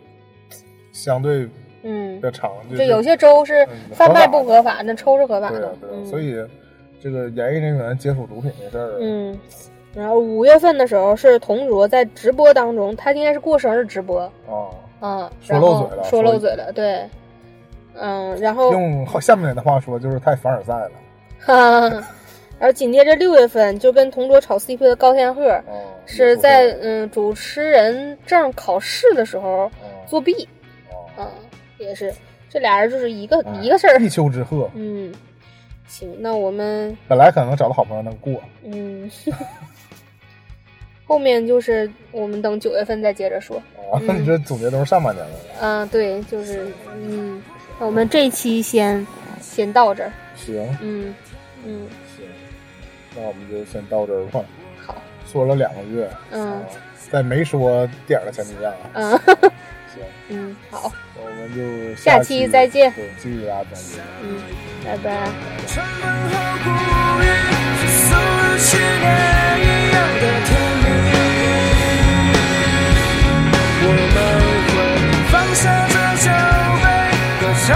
相对嗯，的场，就就有些州是嗯贩卖不合法，那抽是合法的对啊，对啊，嗯。所以这个演艺人员接触毒品这事儿，嗯，然后五月份的时候是同卓在直播当中，他应该是过生日直播。啊，嗯，说漏嘴了说说漏嘴了，对，嗯，然后用下面的话说就是太凡尔赛了。哈，然后紧接着六月份就跟同桌炒 CP 的高天鹤啊，是在嗯主持人证考试的时候作弊，啊，啊，也是。这俩人就是一个哎一个事儿，一丘之貉，嗯，行，那我们本来可能找到好朋友能过，嗯。后面就是我们等九月份再接着说。啊，你这总结都是上半年的了。嗯、对，就是嗯，那我们这一期先先到这儿。行嗯嗯，行，那我们就先到这儿吧。好，说了两个月，嗯啊，在没说点儿的前提下，嗯 行，嗯，好，那我们就下期期再见对，继续大家再见。嗯，拜拜。的甜我们会放下这酒杯，歌唱